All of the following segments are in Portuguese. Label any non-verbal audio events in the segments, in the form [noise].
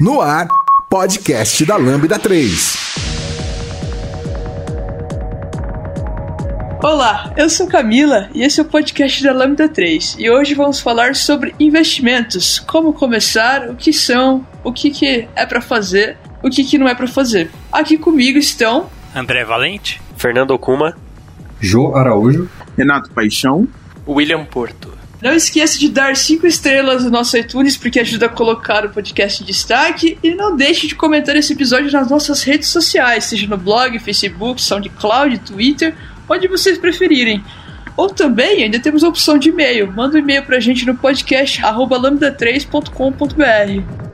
No ar, podcast da Lambda 3. Olá, eu sou Camila e esse é o podcast da Lambda 3 e hoje vamos falar sobre investimentos, como começar, o que são, o que, que é para fazer, o que, que não é para fazer. Aqui comigo estão André Valente, Fernando Okuma, Jô Araújo, Renato Paixão, William Porto. Não esqueça de dar 5 estrelas no nosso iTunes, porque ajuda a colocar o podcast em destaque. E não deixe de comentar esse episódio nas nossas redes sociais, seja no blog, Facebook, SoundCloud, Twitter, onde vocês preferirem. Ou também ainda temos a opção de e-mail. Manda um e-mail pra gente no podcast lambda3.com.br.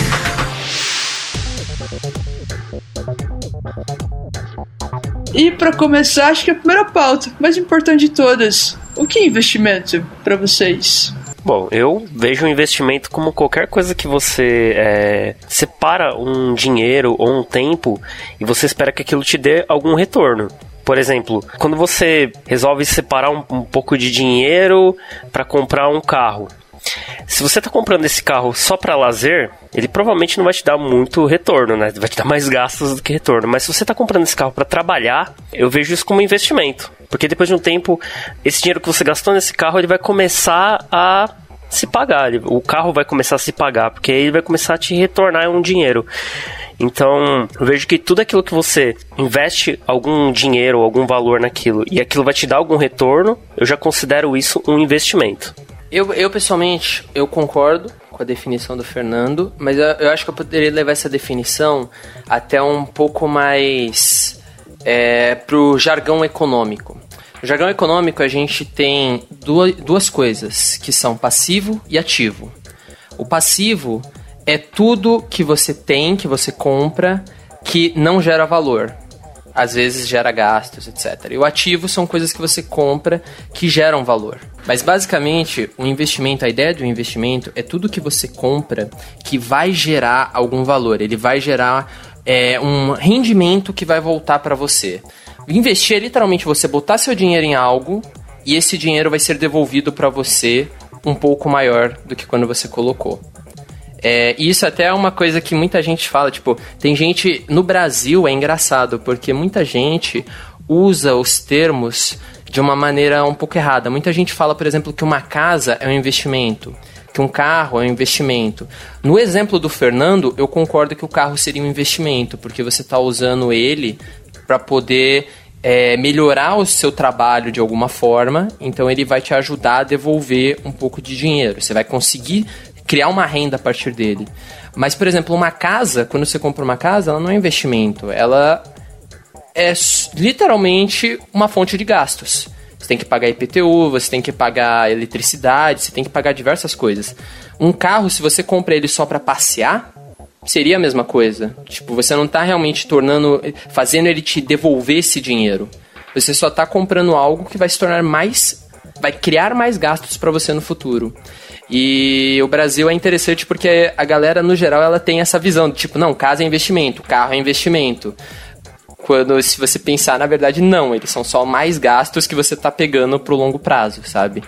E para começar, acho que a primeira pauta, mais importante de todas, o que é investimento para vocês? Bom, eu vejo o investimento como qualquer coisa que você é, separa um dinheiro ou um tempo e você espera que aquilo te dê algum retorno. Por exemplo, quando você resolve separar um, um pouco de dinheiro para comprar um carro, se você está comprando esse carro só para lazer, ele provavelmente não vai te dar muito retorno, né? Vai te dar mais gastos do que retorno. Mas se você está comprando esse carro para trabalhar, eu vejo isso como investimento. Porque depois de um tempo, esse dinheiro que você gastou nesse carro, ele vai começar a se pagar. O carro vai começar a se pagar, porque ele vai começar a te retornar um dinheiro. Então, eu vejo que tudo aquilo que você investe algum dinheiro, algum valor naquilo, e aquilo vai te dar algum retorno, eu já considero isso um investimento. Eu, eu pessoalmente, eu concordo com a definição do Fernando, mas eu, eu acho que eu poderia levar essa definição até um pouco mais é, pro jargão econômico. No jargão econômico a gente tem duas, duas coisas, que são passivo e ativo. O passivo é tudo que você tem, que você compra, que não gera valor às vezes gera gastos, etc. E o ativo são coisas que você compra que geram valor. Mas basicamente, o investimento, a ideia do investimento é tudo que você compra que vai gerar algum valor. Ele vai gerar é, um rendimento que vai voltar para você. Investir é literalmente você botar seu dinheiro em algo e esse dinheiro vai ser devolvido para você um pouco maior do que quando você colocou. É, isso até é uma coisa que muita gente fala, tipo, tem gente no Brasil é engraçado porque muita gente usa os termos de uma maneira um pouco errada. Muita gente fala, por exemplo, que uma casa é um investimento, que um carro é um investimento. No exemplo do Fernando, eu concordo que o carro seria um investimento, porque você está usando ele para poder é, melhorar o seu trabalho de alguma forma, então ele vai te ajudar a devolver um pouco de dinheiro. Você vai conseguir criar uma renda a partir dele. Mas, por exemplo, uma casa, quando você compra uma casa, ela não é investimento, ela é literalmente uma fonte de gastos. Você tem que pagar IPTU, você tem que pagar eletricidade, você tem que pagar diversas coisas. Um carro, se você compra ele só para passear, seria a mesma coisa. Tipo, você não está realmente tornando, fazendo ele te devolver esse dinheiro. Você só está comprando algo que vai se tornar mais, vai criar mais gastos para você no futuro. E o Brasil é interessante porque a galera, no geral, ela tem essa visão de tipo, não, casa é investimento, carro é investimento. Quando, se você pensar, na verdade, não, eles são só mais gastos que você tá pegando pro longo prazo, sabe?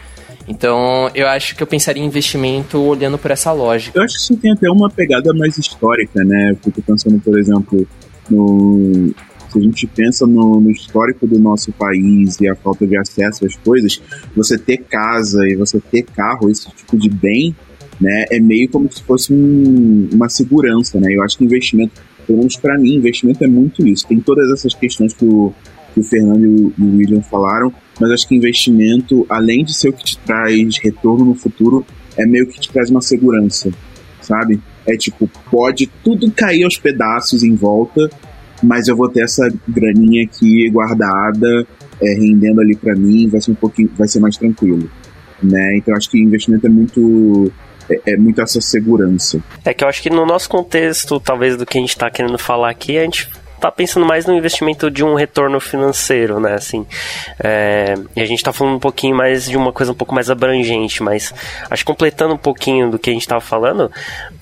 Então, eu acho que eu pensaria em investimento olhando por essa lógica. Eu acho que isso tem até uma pegada mais histórica, né? Eu fico pensando, por exemplo, no, se a gente pensa no, no, histórico do nosso país e a falta de acesso às coisas, você ter casa e você ter carro, esse tipo de bem, né, é meio como se fosse um, uma segurança, né? Eu acho que investimento, pelo menos para mim, investimento é muito isso. Tem todas essas questões que o, que o Fernando e o William falaram, mas acho que investimento, além de ser o que te traz retorno no futuro, é meio que te traz uma segurança, sabe? É tipo, pode tudo cair aos pedaços em volta, mas eu vou ter essa graninha aqui guardada, é, rendendo ali para mim, vai ser um pouquinho, vai ser mais tranquilo, né? Então acho que investimento é muito é, é, muito essa segurança. É que eu acho que no nosso contexto, talvez do que a gente está querendo falar aqui, a gente tá pensando mais no investimento de um retorno financeiro, né? Assim, é, e a gente tá falando um pouquinho mais de uma coisa um pouco mais abrangente, mas acho que completando um pouquinho do que a gente tava falando,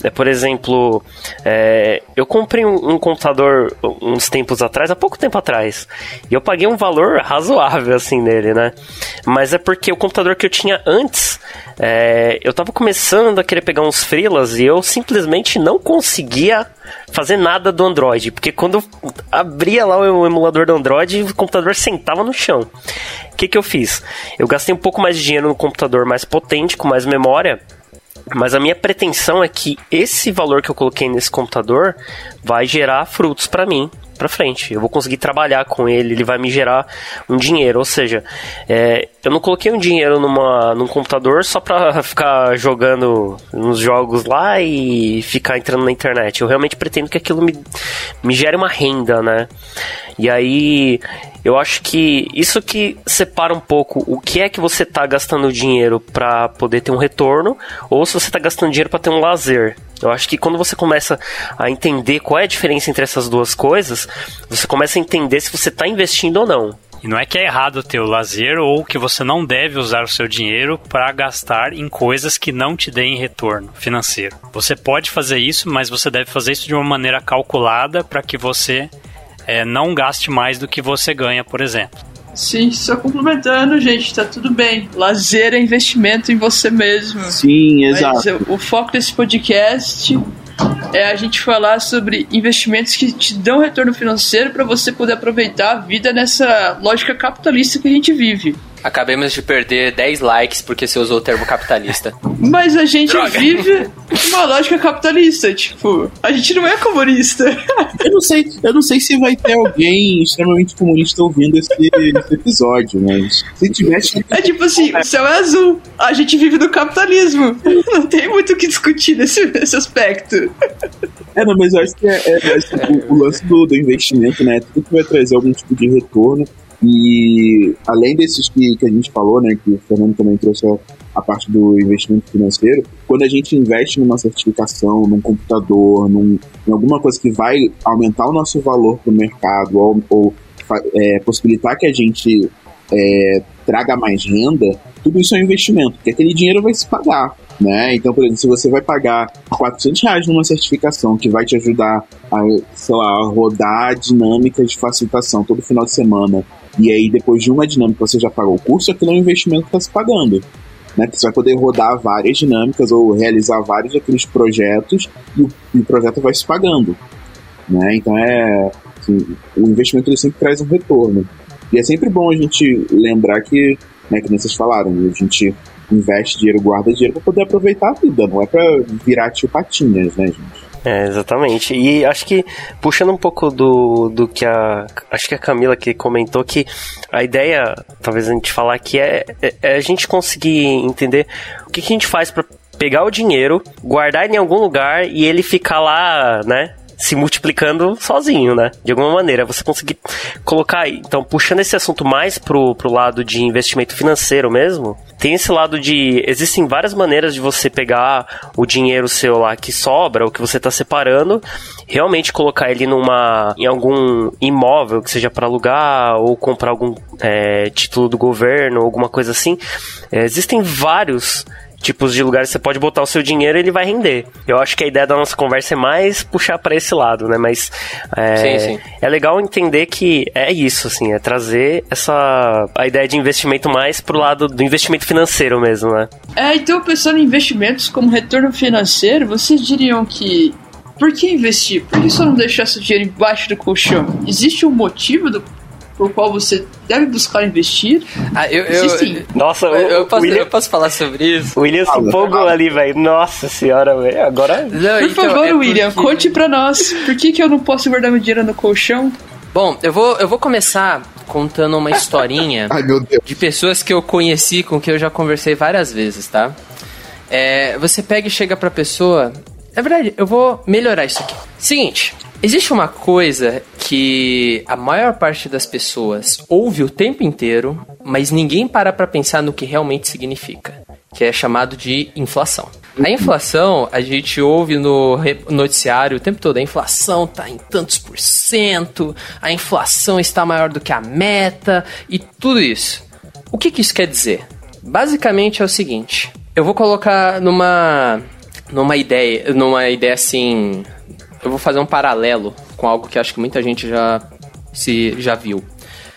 é, por exemplo, é, eu comprei um, um, computador uns tempos atrás, há pouco tempo atrás, e eu paguei um valor razoável, assim, nele, né? Mas é porque o computador que eu tinha antes, é, eu tava começando a querer pegar uns freelas e eu simplesmente não conseguia fazer nada do Android, porque quando abria lá o emulador do Android, o computador sentava no chão. O que, que eu fiz? Eu gastei um pouco mais de dinheiro no computador mais potente, com mais memória, mas a minha pretensão é que esse valor que eu coloquei nesse computador vai gerar frutos para mim para frente. Eu vou conseguir trabalhar com ele, ele vai me gerar um dinheiro. Ou seja, é, eu não coloquei um dinheiro numa, num computador só para [laughs] ficar jogando nos jogos lá e ficar entrando na internet. Eu realmente pretendo que aquilo me, me gere uma renda, né? E aí eu acho que isso que separa um pouco o que é que você está gastando dinheiro para poder ter um retorno ou se você está gastando dinheiro para ter um lazer. Eu acho que quando você começa a entender qual é a diferença entre essas duas coisas, você começa a entender se você está investindo ou não. E não é que é errado ter o lazer ou que você não deve usar o seu dinheiro para gastar em coisas que não te deem retorno financeiro. Você pode fazer isso, mas você deve fazer isso de uma maneira calculada para que você é, não gaste mais do que você ganha, por exemplo. Sim, só complementando, gente, tá tudo bem. Lazer é investimento em você mesmo. Sim, exato. Mas o foco desse podcast é a gente falar sobre investimentos que te dão retorno financeiro para você poder aproveitar a vida nessa lógica capitalista que a gente vive. Acabemos de perder 10 likes porque você usou o termo capitalista. [laughs] Mas a gente Droga. vive uma lógica capitalista, tipo, a gente não é comunista. Eu não sei, eu não sei se vai ter alguém extremamente comunista ouvindo esse, esse episódio, mas se tivesse. É tipo assim, o céu é azul, a gente vive no capitalismo. Não tem muito o que discutir nesse, nesse aspecto. É, não, mas eu acho que é, é, é o, o, lance do, do investimento, né? Tudo que vai trazer algum tipo de retorno e além desses que, que a gente falou, né, que o Fernando também trouxe a, parte do investimento financeiro, quando a gente investe numa certificação, num computador, num, em alguma coisa que vai aumentar o nosso valor para o mercado ou, ou é, possibilitar que a gente é, traga mais renda, tudo isso é um investimento, porque aquele dinheiro vai se pagar. Né? Então, por exemplo, se você vai pagar 400 reais numa certificação que vai te ajudar a, sei lá, rodar dinâmicas de facilitação todo final de semana e aí, depois de uma dinâmica, você já pagou o curso, aquilo é um investimento que está se pagando. Né, que você vai poder rodar várias dinâmicas ou realizar vários daqueles projetos e o, e o projeto vai se pagando. Né? Então é assim, o investimento ele sempre traz um retorno. E é sempre bom a gente lembrar que, né, que vocês falaram, a gente investe dinheiro, guarda dinheiro para poder aproveitar a vida, não é para virar tio patinhas, né, gente? É, exatamente. E acho que, puxando um pouco do, do que a. Acho que a Camila que comentou que a ideia, talvez a gente falar aqui, é, é, é a gente conseguir entender o que, que a gente faz para pegar o dinheiro, guardar em algum lugar e ele ficar lá, né? Se multiplicando sozinho, né? De alguma maneira, você conseguir colocar. Então, puxando esse assunto mais pro, pro lado de investimento financeiro mesmo, tem esse lado de. Existem várias maneiras de você pegar o dinheiro seu lá que sobra, o que você está separando, realmente colocar ele numa. em algum imóvel que seja para alugar ou comprar algum é, título do governo, alguma coisa assim. É, existem vários tipos de lugares que você pode botar o seu dinheiro e ele vai render. Eu acho que a ideia da nossa conversa é mais puxar para esse lado, né? Mas é, sim, sim. é legal entender que é isso, assim, é trazer essa a ideia de investimento mais pro lado do investimento financeiro mesmo, né? É, então pensando em investimentos como retorno financeiro, vocês diriam que por que investir? Por que só não deixar seu dinheiro embaixo do colchão? Existe um motivo do por qual você deve buscar investir. Ah, eu, eu, Nossa, eu, eu, posso, William, eu posso falar sobre isso? O William se empolgou ali, velho. Nossa senhora, velho. Agora. Não, por então, favor, é William, porque... conte pra nós. Por que, que eu não posso guardar meu dinheiro no colchão? Bom, eu vou, eu vou começar contando uma historinha [laughs] Ai, de pessoas que eu conheci, com que eu já conversei várias vezes, tá? É, você pega e chega pra pessoa. É verdade, eu vou melhorar isso aqui. Seguinte, Existe uma coisa que a maior parte das pessoas ouve o tempo inteiro, mas ninguém para para pensar no que realmente significa, que é chamado de inflação. A inflação, a gente ouve no noticiário o tempo todo, a inflação está em tantos por cento, a inflação está maior do que a meta e tudo isso. O que, que isso quer dizer? Basicamente é o seguinte, eu vou colocar numa numa ideia, numa ideia assim, eu vou fazer um paralelo com algo que acho que muita gente já se já viu.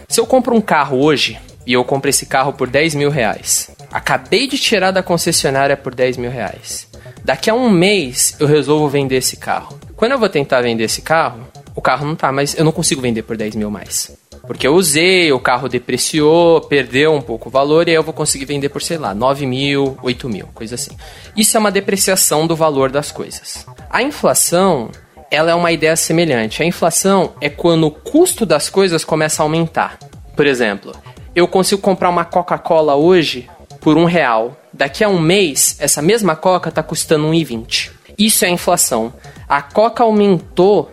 Se eu compro um carro hoje e eu compro esse carro por 10 mil reais, acabei de tirar da concessionária por 10 mil reais. Daqui a um mês eu resolvo vender esse carro. Quando eu vou tentar vender esse carro, o carro não tá, mas eu não consigo vender por 10 mil mais. Porque eu usei, o carro depreciou, perdeu um pouco o valor e aí eu vou conseguir vender por, sei lá, 9 mil, 8 mil, coisa assim. Isso é uma depreciação do valor das coisas. A inflação, ela é uma ideia semelhante. A inflação é quando o custo das coisas começa a aumentar. Por exemplo, eu consigo comprar uma Coca-Cola hoje por um real. Daqui a um mês, essa mesma Coca está custando 1,20. Isso é inflação. A Coca aumentou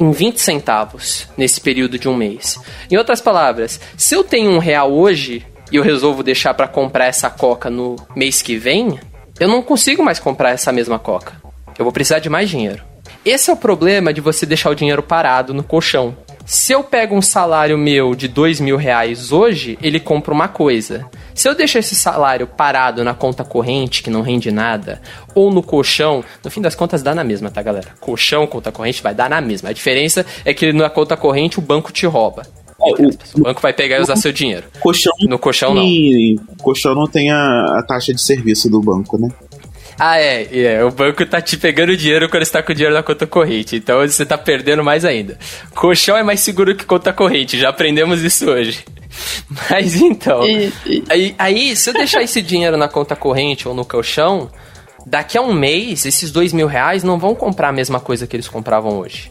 em 20 centavos nesse período de um mês. Em outras palavras, se eu tenho um real hoje e eu resolvo deixar para comprar essa coca no mês que vem, eu não consigo mais comprar essa mesma coca. Eu vou precisar de mais dinheiro. Esse é o problema de você deixar o dinheiro parado no colchão. Se eu pego um salário meu de dois mil reais hoje, ele compra uma coisa. Se eu deixo esse salário parado na conta corrente, que não rende nada, ou no colchão, no fim das contas dá na mesma, tá, galera? Colchão, conta corrente, vai dar na mesma. A diferença é que na conta corrente o banco te rouba. É, o, o, banco vai pegar e usar seu dinheiro. Colchão no colchão não. Colchão não tem a, a taxa de serviço do banco, né? Ah, é, é. O banco tá te pegando dinheiro quando você tá com dinheiro na conta corrente. Então você tá perdendo mais ainda. Colchão é mais seguro que conta corrente. Já aprendemos isso hoje. [laughs] Mas então. E, e... Aí, aí, se eu deixar esse dinheiro na conta corrente ou no colchão, daqui a um mês, esses dois mil reais não vão comprar a mesma coisa que eles compravam hoje.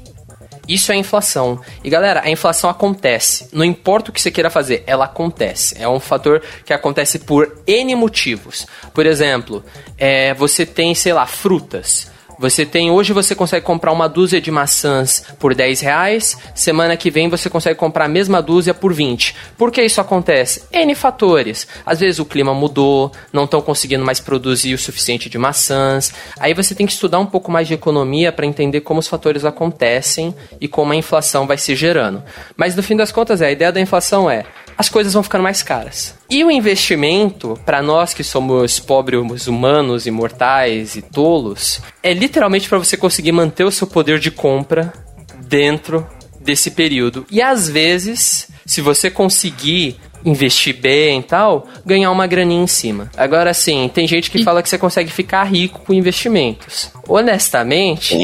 Isso é inflação. E galera, a inflação acontece. Não importa o que você queira fazer, ela acontece. É um fator que acontece por N motivos. Por exemplo, é, você tem, sei lá, frutas. Você tem, hoje você consegue comprar uma dúzia de maçãs por 10 reais, semana que vem você consegue comprar a mesma dúzia por 20. Por que isso acontece? N fatores. Às vezes o clima mudou, não estão conseguindo mais produzir o suficiente de maçãs. Aí você tem que estudar um pouco mais de economia para entender como os fatores acontecem e como a inflação vai se gerando. Mas no fim das contas, é, a ideia da inflação é as coisas vão ficando mais caras. E o investimento, para nós que somos pobres humanos, imortais e tolos, é literalmente para você conseguir manter o seu poder de compra dentro desse período. E às vezes, se você conseguir investir bem e tal, ganhar uma graninha em cima. Agora sim, tem gente que e... fala que você consegue ficar rico com investimentos. Honestamente,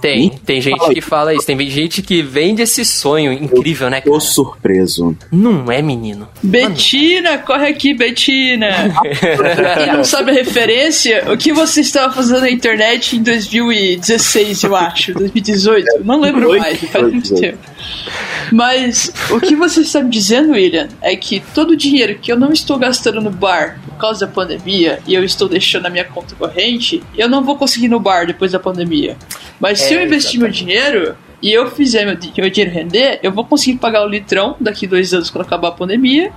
tem? Tem, tem gente fala que fala isso. Tem gente que vende esse sonho incrível, né? Cara? Tô surpreso. Não é, menino? Betina, corre aqui, Betina. Quem [laughs] não sabe a referência, o que você estava fazendo na internet em 2016, eu acho, 2018, não lembro mais, faz muito tempo. Mas o que você está me dizendo, William, é que todo o dinheiro que eu não estou gastando no bar causa da pandemia e eu estou deixando na minha conta corrente, eu não vou conseguir no bar depois da pandemia. Mas é, se eu investir exatamente. meu dinheiro e eu fizer meu, meu dinheiro render, eu vou conseguir pagar o litrão daqui dois anos quando acabar a pandemia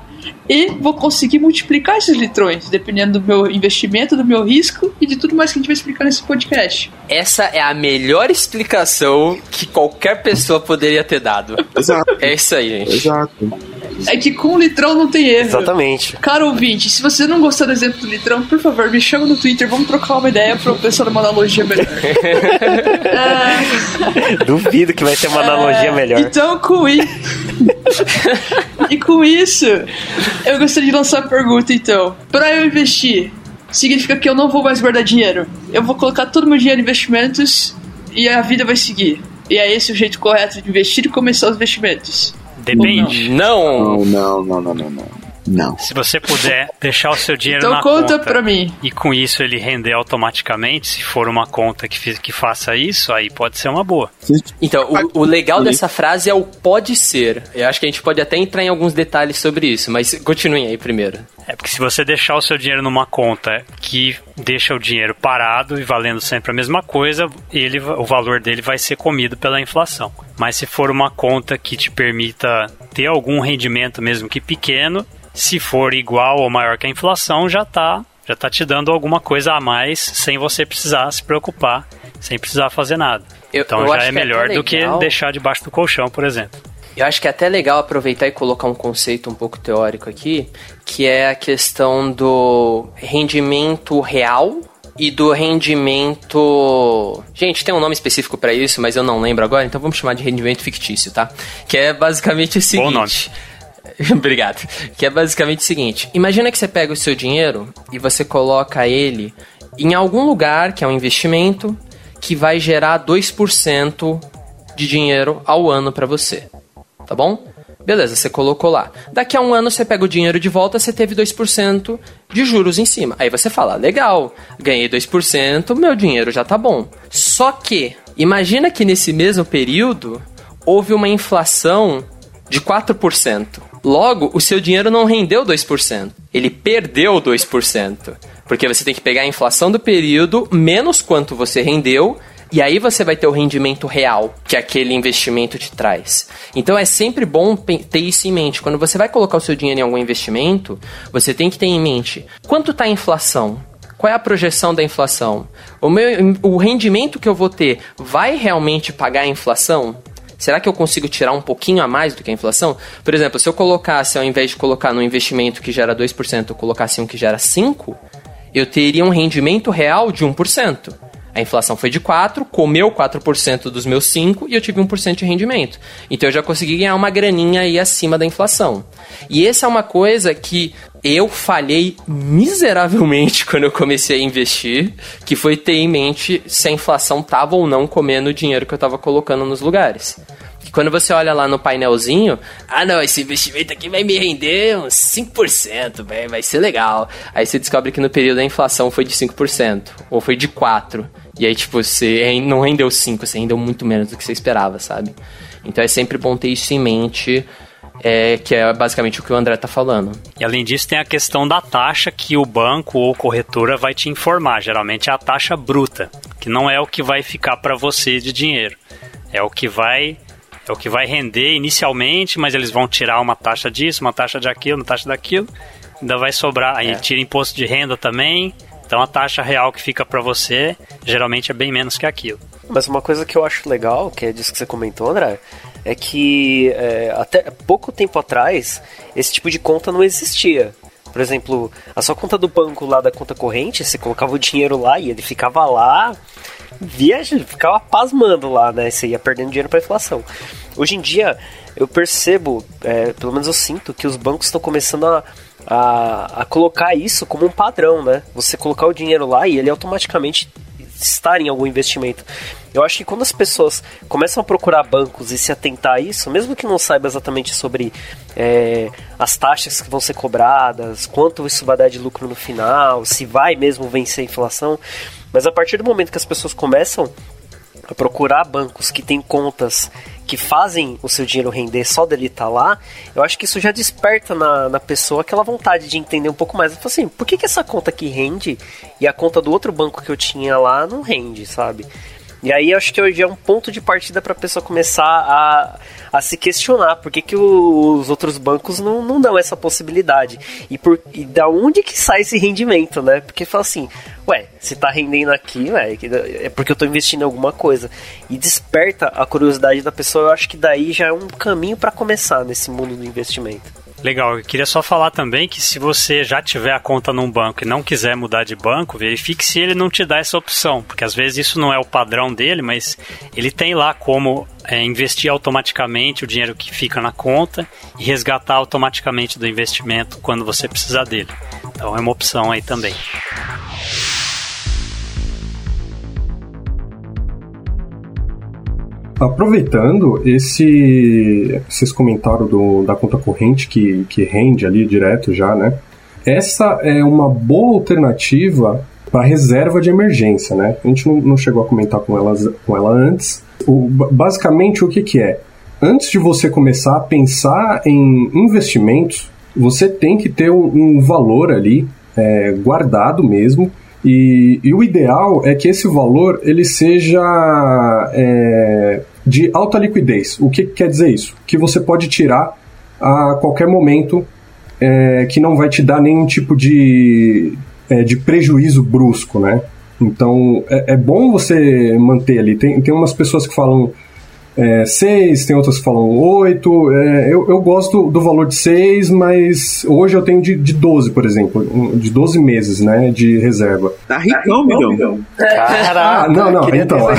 e vou conseguir multiplicar esses litrões, dependendo do meu investimento, do meu risco e de tudo mais que a gente vai explicar nesse podcast. Essa é a melhor explicação que qualquer pessoa poderia ter dado. Exato. É isso aí, gente. Exato. É que com o litrão não tem erro. Exatamente. Caro ouvinte, se você não gostou do exemplo do litrão, por favor, me chama no Twitter, vamos trocar uma ideia pra eu pensar numa analogia melhor. [laughs] é... Duvido que vai ter uma analogia é... melhor. Então, com isso. [laughs] e com isso, eu gostaria de lançar a pergunta, então. Para eu investir, significa que eu não vou mais guardar dinheiro. Eu vou colocar todo o meu dinheiro em investimentos e a vida vai seguir. E é esse o jeito correto de investir e começar os investimentos. Depende. Não. Não, não, não, não, não. Não. Se você puder deixar o seu dinheiro então na conta conta pra mim. e com isso ele render automaticamente, se for uma conta que, que faça isso, aí pode ser uma boa. Então, o, o legal dessa frase é o pode ser. Eu acho que a gente pode até entrar em alguns detalhes sobre isso, mas continuem aí primeiro. É porque se você deixar o seu dinheiro numa conta que deixa o dinheiro parado e valendo sempre a mesma coisa, ele, o valor dele vai ser comido pela inflação. Mas se for uma conta que te permita ter algum rendimento mesmo que pequeno, se for igual ou maior que a inflação, já está já está te dando alguma coisa a mais sem você precisar se preocupar, sem precisar fazer nada. Eu, então eu já é, é melhor do que deixar debaixo do colchão, por exemplo. Eu acho que é até legal aproveitar e colocar um conceito um pouco teórico aqui, que é a questão do rendimento real e do rendimento. Gente, tem um nome específico para isso, mas eu não lembro agora, então vamos chamar de rendimento fictício, tá? Que é basicamente o seguinte. Bom nome. [laughs] Obrigado. Que é basicamente o seguinte: imagina que você pega o seu dinheiro e você coloca ele em algum lugar que é um investimento que vai gerar 2% de dinheiro ao ano para você tá bom? Beleza, você colocou lá. Daqui a um ano você pega o dinheiro de volta, você teve 2% de juros em cima. Aí você fala, legal, ganhei 2%, meu dinheiro já tá bom. Só que, imagina que nesse mesmo período houve uma inflação de 4%. Logo, o seu dinheiro não rendeu 2%, ele perdeu 2%. Porque você tem que pegar a inflação do período menos quanto você rendeu e aí você vai ter o rendimento real que aquele investimento te traz. Então é sempre bom ter isso em mente. Quando você vai colocar o seu dinheiro em algum investimento, você tem que ter em mente quanto está a inflação. Qual é a projeção da inflação? O, meu, o rendimento que eu vou ter vai realmente pagar a inflação? Será que eu consigo tirar um pouquinho a mais do que a inflação? Por exemplo, se eu colocasse, ao invés de colocar no investimento que gera 2%, eu colocasse um que gera 5%, eu teria um rendimento real de 1%. A inflação foi de 4, comeu 4% dos meus 5 e eu tive 1% de rendimento. Então eu já consegui ganhar uma graninha aí acima da inflação. E essa é uma coisa que eu falhei miseravelmente [laughs] quando eu comecei a investir, que foi ter em mente se a inflação tava ou não comendo o dinheiro que eu estava colocando nos lugares. Quando você olha lá no painelzinho, ah não, esse investimento aqui vai me render uns 5%, vai, vai ser legal. Aí você descobre que no período a inflação foi de 5%, ou foi de 4%. E aí, tipo, você não rendeu 5, você rendeu muito menos do que você esperava, sabe? Então é sempre bom ter isso em mente. É, que é basicamente o que o André tá falando. E além disso, tem a questão da taxa que o banco ou corretora vai te informar. Geralmente é a taxa bruta, que não é o que vai ficar para você de dinheiro. É o que vai é o que vai render inicialmente, mas eles vão tirar uma taxa disso, uma taxa de aquilo, uma taxa daquilo. Ainda vai sobrar, aí é. tira imposto de renda também. Então a taxa real que fica para você geralmente é bem menos que aquilo. Mas uma coisa que eu acho legal, que é disso que você comentou, André, é que é, até pouco tempo atrás esse tipo de conta não existia. Por exemplo, a sua conta do banco lá da conta corrente, você colocava o dinheiro lá e ele ficava lá viaja, ficava pasmando lá, né? Você ia perdendo dinheiro para inflação. Hoje em dia, eu percebo, é, pelo menos eu sinto, que os bancos estão começando a, a, a, colocar isso como um padrão, né? Você colocar o dinheiro lá e ele automaticamente estar em algum investimento. Eu acho que quando as pessoas começam a procurar bancos e se atentar a isso, mesmo que não saiba exatamente sobre é, as taxas que vão ser cobradas, quanto isso vai dar de lucro no final, se vai mesmo vencer a inflação, mas a partir do momento que as pessoas começam procurar bancos que têm contas que fazem o seu dinheiro render só dele estar tá lá, eu acho que isso já desperta na, na pessoa aquela vontade de entender um pouco mais. Eu falo assim, por que, que essa conta aqui rende e a conta do outro banco que eu tinha lá não rende, sabe? E aí acho que hoje é um ponto de partida para a pessoa começar a, a se questionar por que, que os outros bancos não, não dão essa possibilidade. E, por, e da onde que sai esse rendimento, né? Porque fala assim, ué, se tá rendendo aqui, ué, é porque eu tô investindo em alguma coisa. E desperta a curiosidade da pessoa, eu acho que daí já é um caminho para começar nesse mundo do investimento. Legal, eu queria só falar também que se você já tiver a conta num banco e não quiser mudar de banco, verifique se ele não te dá essa opção, porque às vezes isso não é o padrão dele, mas ele tem lá como é, investir automaticamente o dinheiro que fica na conta e resgatar automaticamente do investimento quando você precisar dele. Então é uma opção aí também. Aproveitando esse, esses comentários do, da conta corrente que, que rende ali direto já, né? Essa é uma boa alternativa para reserva de emergência, né? A gente não, não chegou a comentar com, elas, com ela antes. O, basicamente, o que, que é? Antes de você começar a pensar em investimentos, você tem que ter um, um valor ali é, guardado mesmo e, e, o ideal é que esse valor ele seja é, de alta liquidez. O que quer dizer isso? Que você pode tirar a qualquer momento é, que não vai te dar nenhum tipo de, é, de prejuízo brusco, né? Então é, é, bom você manter ali. Tem, tem umas pessoas que falam é, 6, tem outras que falam 8. É, eu, eu gosto do valor de 6, mas hoje eu tenho de, de 12, por exemplo, de 12 meses né, de reserva. Tá ricão, Migão. Caraca, ah, não, não, então.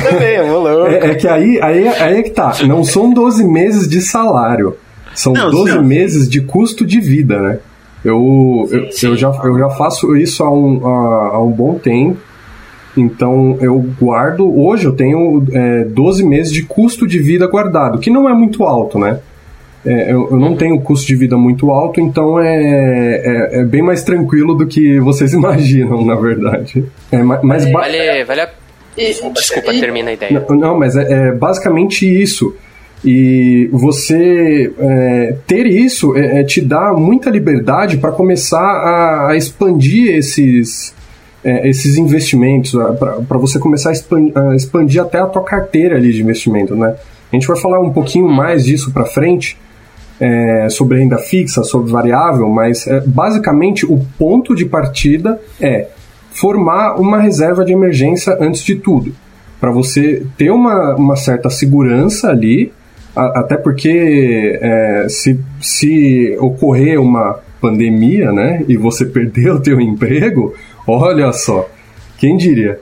é, é, que aí, aí, aí é que tá. Não são 12 meses de salário. São não, 12 senhor. meses de custo de vida, né? Eu, sim, eu, sim. eu, já, eu já faço isso há um, há, há um bom tempo. Então eu guardo. Hoje eu tenho é, 12 meses de custo de vida guardado, que não é muito alto, né? É, eu, eu, não tenho custo de vida muito alto, então é, é, é, bem mais tranquilo do que vocês [laughs] imaginam, na verdade. É, mas vale, vale a... Desculpa, termina a ideia. Não, não mas é, é basicamente isso. E você é, ter isso é, é, te dá muita liberdade para começar a, a, expandir esses, é, esses investimentos, para você começar a expandir, a expandir, até a tua carteira ali de investimento. Né? A gente vai falar um pouquinho mais disso para frente, é, sobre renda fixa, sobre variável, mas é, basicamente o ponto de partida é formar uma reserva de emergência antes de tudo, para você ter uma, uma certa segurança ali até porque é, se, se ocorrer uma pandemia, né, e você [laughs] perder o teu emprego, olha só, quem diria?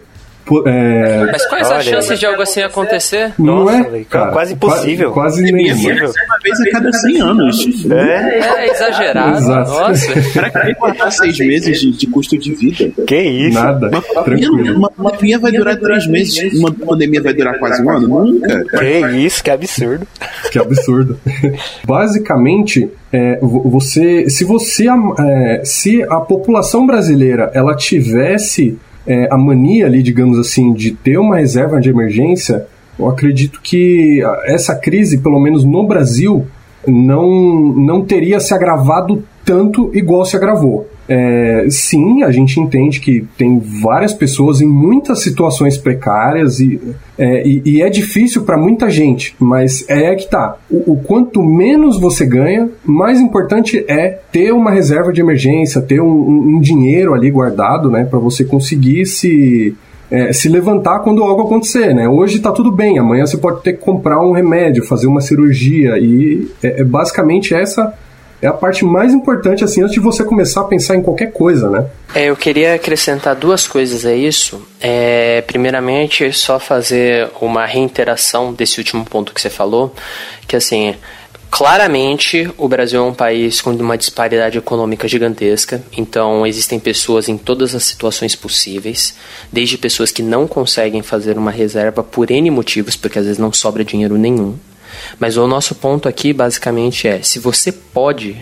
É... Mas quais Olha, as chances de algo assim acontecer? Não Nossa, é, cara, quase impossível. Quase, quase nenhuma. Uma vez a cada 100 anos. É, é exagerado. Exato. Nossa. Para que cortar seis meses de, de, custo de vida? Que isso? Nada. Uma, Tranquilo. Uma, uma pandemia vai durar três meses. Uma pandemia vai durar quase um ano? Nunca. Que isso, que absurdo. Que absurdo. [laughs] Basicamente, é, você, se você, é, se a população brasileira ela tivesse é, a mania ali, digamos assim, de ter uma reserva de emergência, eu acredito que essa crise, pelo menos no Brasil, não, não teria se agravado tanto igual se agravou. É, sim, a gente entende que tem várias pessoas em muitas situações precárias e é, e, e é difícil para muita gente, mas é que tá. O, o, quanto menos você ganha, mais importante é ter uma reserva de emergência, ter um, um, um dinheiro ali guardado, né, para você conseguir se é, se levantar quando algo acontecer, né? Hoje tá tudo bem, amanhã você pode ter que comprar um remédio, fazer uma cirurgia e é, é basicamente essa é a parte mais importante, assim, antes de você começar a pensar em qualquer coisa, né? É, eu queria acrescentar duas coisas a isso. É, primeiramente, só fazer uma reiteração desse último ponto que você falou, que assim, Claramente, o Brasil é um país com uma disparidade econômica gigantesca, então existem pessoas em todas as situações possíveis, desde pessoas que não conseguem fazer uma reserva por N motivos, porque às vezes não sobra dinheiro nenhum, mas o nosso ponto aqui basicamente é: se você pode,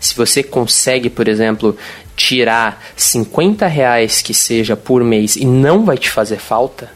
se você consegue, por exemplo, tirar 50 reais que seja por mês e não vai te fazer falta,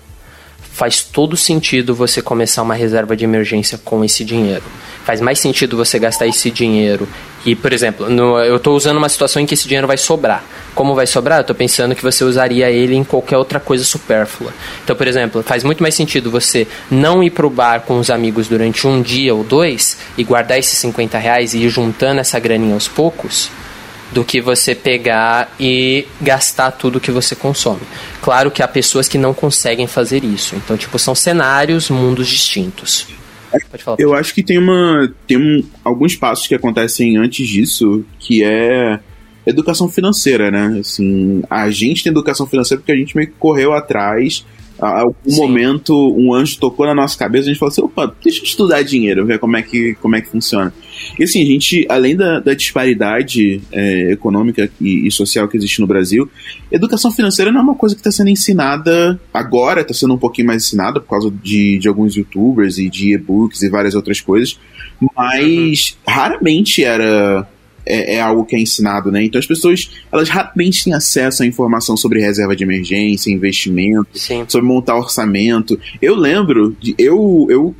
faz todo sentido você começar uma reserva de emergência com esse dinheiro. Faz mais sentido você gastar esse dinheiro e, por exemplo, no, eu estou usando uma situação em que esse dinheiro vai sobrar. Como vai sobrar? Eu estou pensando que você usaria ele em qualquer outra coisa supérflua. Então, por exemplo, faz muito mais sentido você não ir pro bar com os amigos durante um dia ou dois e guardar esses 50 reais e ir juntando essa graninha aos poucos do que você pegar e gastar tudo que você consome. Claro que há pessoas que não conseguem fazer isso. Então, tipo, são cenários, mundos distintos. Falar, eu acho que tem uma tem um, alguns passos que acontecem antes disso, que é educação financeira, né? Assim, a gente tem educação financeira porque a gente meio que correu atrás a algum Sim. momento um anjo tocou na nossa cabeça e a gente falou assim, opa, deixa eu estudar dinheiro, ver como é que, como é que funciona. E assim, a gente, além da, da disparidade é, econômica e, e, social que existe no Brasil, educação financeira não é uma coisa que está sendo ensinada agora, está sendo um pouquinho mais ensinada por causa de, de alguns youtubers e de e-books e várias outras coisas, mas uhum. raramente era é, é, algo que é ensinado, né? Então as pessoas, elas rapidamente têm acesso à informação sobre reserva de emergência, investimento, Sim. sobre montar orçamento. Eu lembro, de, eu, eu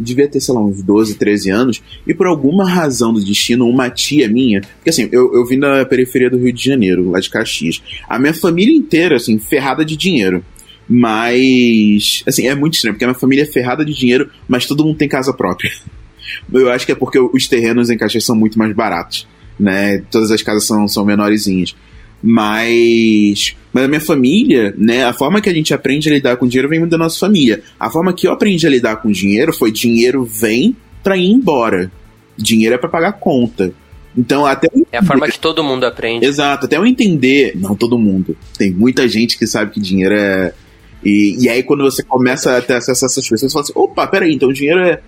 devia ter, sei lá, uns 12, 13 anos, e por alguma razão do destino, uma tia minha, porque assim, eu, eu vim da periferia do Rio de Janeiro, lá de Caxias, a minha família inteira, assim, ferrada de dinheiro. Mas, assim, é muito estranho, porque a minha família é ferrada de dinheiro, mas todo mundo tem casa própria. Eu acho que é porque os terrenos em Caxias são muito mais baratos né? Todas as casas são, são menorzinhas. Mas. Mas a minha família, né? A forma que a gente aprende a lidar com dinheiro vem da nossa família. A forma que eu aprendi a lidar com dinheiro foi dinheiro vem pra ir embora. Dinheiro é para pagar conta. Então, até. É a forma que todo mundo aprende. Exato, até eu entender. Não todo mundo. Tem muita gente que sabe que dinheiro é. E, e aí, quando você começa a ter acesso a essas pessoas, você fala assim: opa, peraí, então o dinheiro é,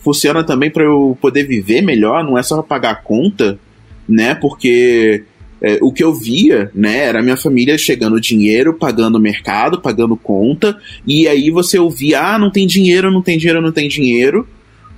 funciona também para eu poder viver melhor, não é só pra pagar a conta, né? Porque é, o que eu via, né, era minha família chegando dinheiro, pagando mercado, pagando conta, e aí você ouvia, ah, não tem dinheiro, não tem dinheiro, não tem dinheiro,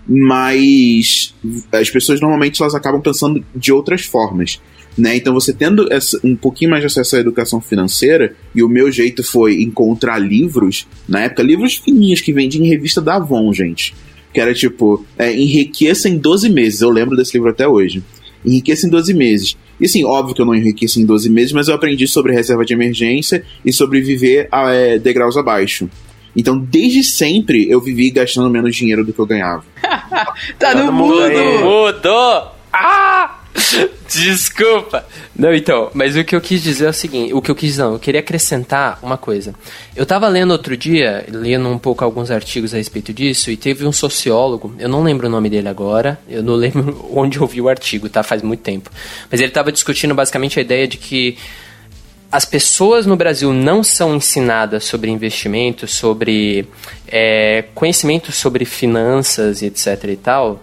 mas as pessoas normalmente elas acabam pensando de outras formas. Né? Então você tendo essa, um pouquinho mais de acesso à educação financeira, e o meu jeito foi encontrar livros, na época, livros fininhos que vendiam em revista da Avon, gente. Que era tipo, é, Enriqueça em 12 meses. Eu lembro desse livro até hoje. Enriqueça em 12 meses. E assim, óbvio que eu não enriqueci em 12 meses, mas eu aprendi sobre reserva de emergência e sobre viver a, é, degraus abaixo. Então, desde sempre, eu vivi gastando menos dinheiro do que eu ganhava. [laughs] tá no mudo! Mudou! Ah! [laughs] Desculpa. Não, então, mas o que eu quis dizer é o seguinte, o que eu quis não, eu queria acrescentar uma coisa. Eu tava lendo outro dia, lendo um pouco alguns artigos a respeito disso, e teve um sociólogo, eu não lembro o nome dele agora, eu não lembro [laughs] onde eu vi o artigo, tá? Faz muito tempo. Mas ele tava discutindo basicamente a ideia de que as pessoas no Brasil não são ensinadas sobre investimento, sobre é, conhecimento sobre finanças e etc e tal,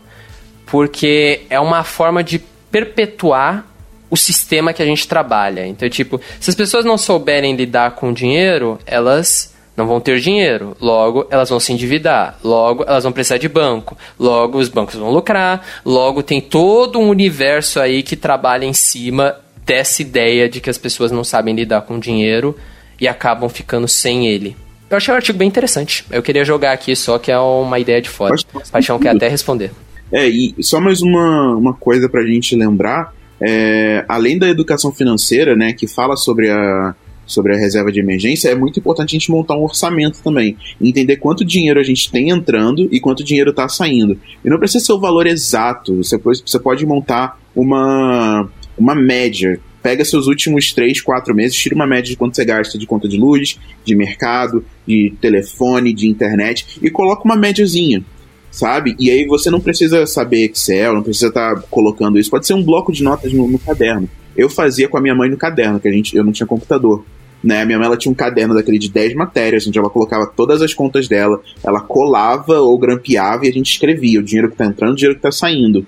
porque é uma forma de perpetuar o sistema que a gente trabalha. Então, tipo, se as pessoas não souberem lidar com dinheiro, elas não vão ter dinheiro. Logo, elas vão se endividar. Logo, elas vão precisar de banco. Logo, os bancos vão lucrar. Logo, tem todo um universo aí que trabalha em cima dessa ideia de que as pessoas não sabem lidar com dinheiro e acabam ficando sem ele. Eu achei o artigo bem interessante. Eu queria jogar aqui só que é uma ideia de fora. Paixão quer até responder. É, e só mais uma, uma coisa pra gente lembrar. É, além da educação financeira, né, que fala sobre a, sobre a reserva de emergência, é muito importante a gente montar um orçamento também. Entender quanto dinheiro a gente tem entrando e quanto dinheiro está saindo. E não precisa ser o valor exato, você você pode montar uma, uma média. Pega seus últimos 3, 4 meses, tira uma média de quanto você gasta de conta de luz, de mercado, de telefone, de internet e coloca uma médiazinha, sabe? E aí você não precisa saber Excel, não precisa estar tá colocando isso. Pode ser um bloco de notas no, no, caderno. Eu fazia com a minha mãe no caderno, que a gente, eu não tinha computador. Né? A minha mãe ela tinha um caderno daquele de 10 matérias, onde ela colocava todas as contas dela, ela colava ou grampeava e a gente escrevia o dinheiro que tá entrando, o dinheiro que tá saindo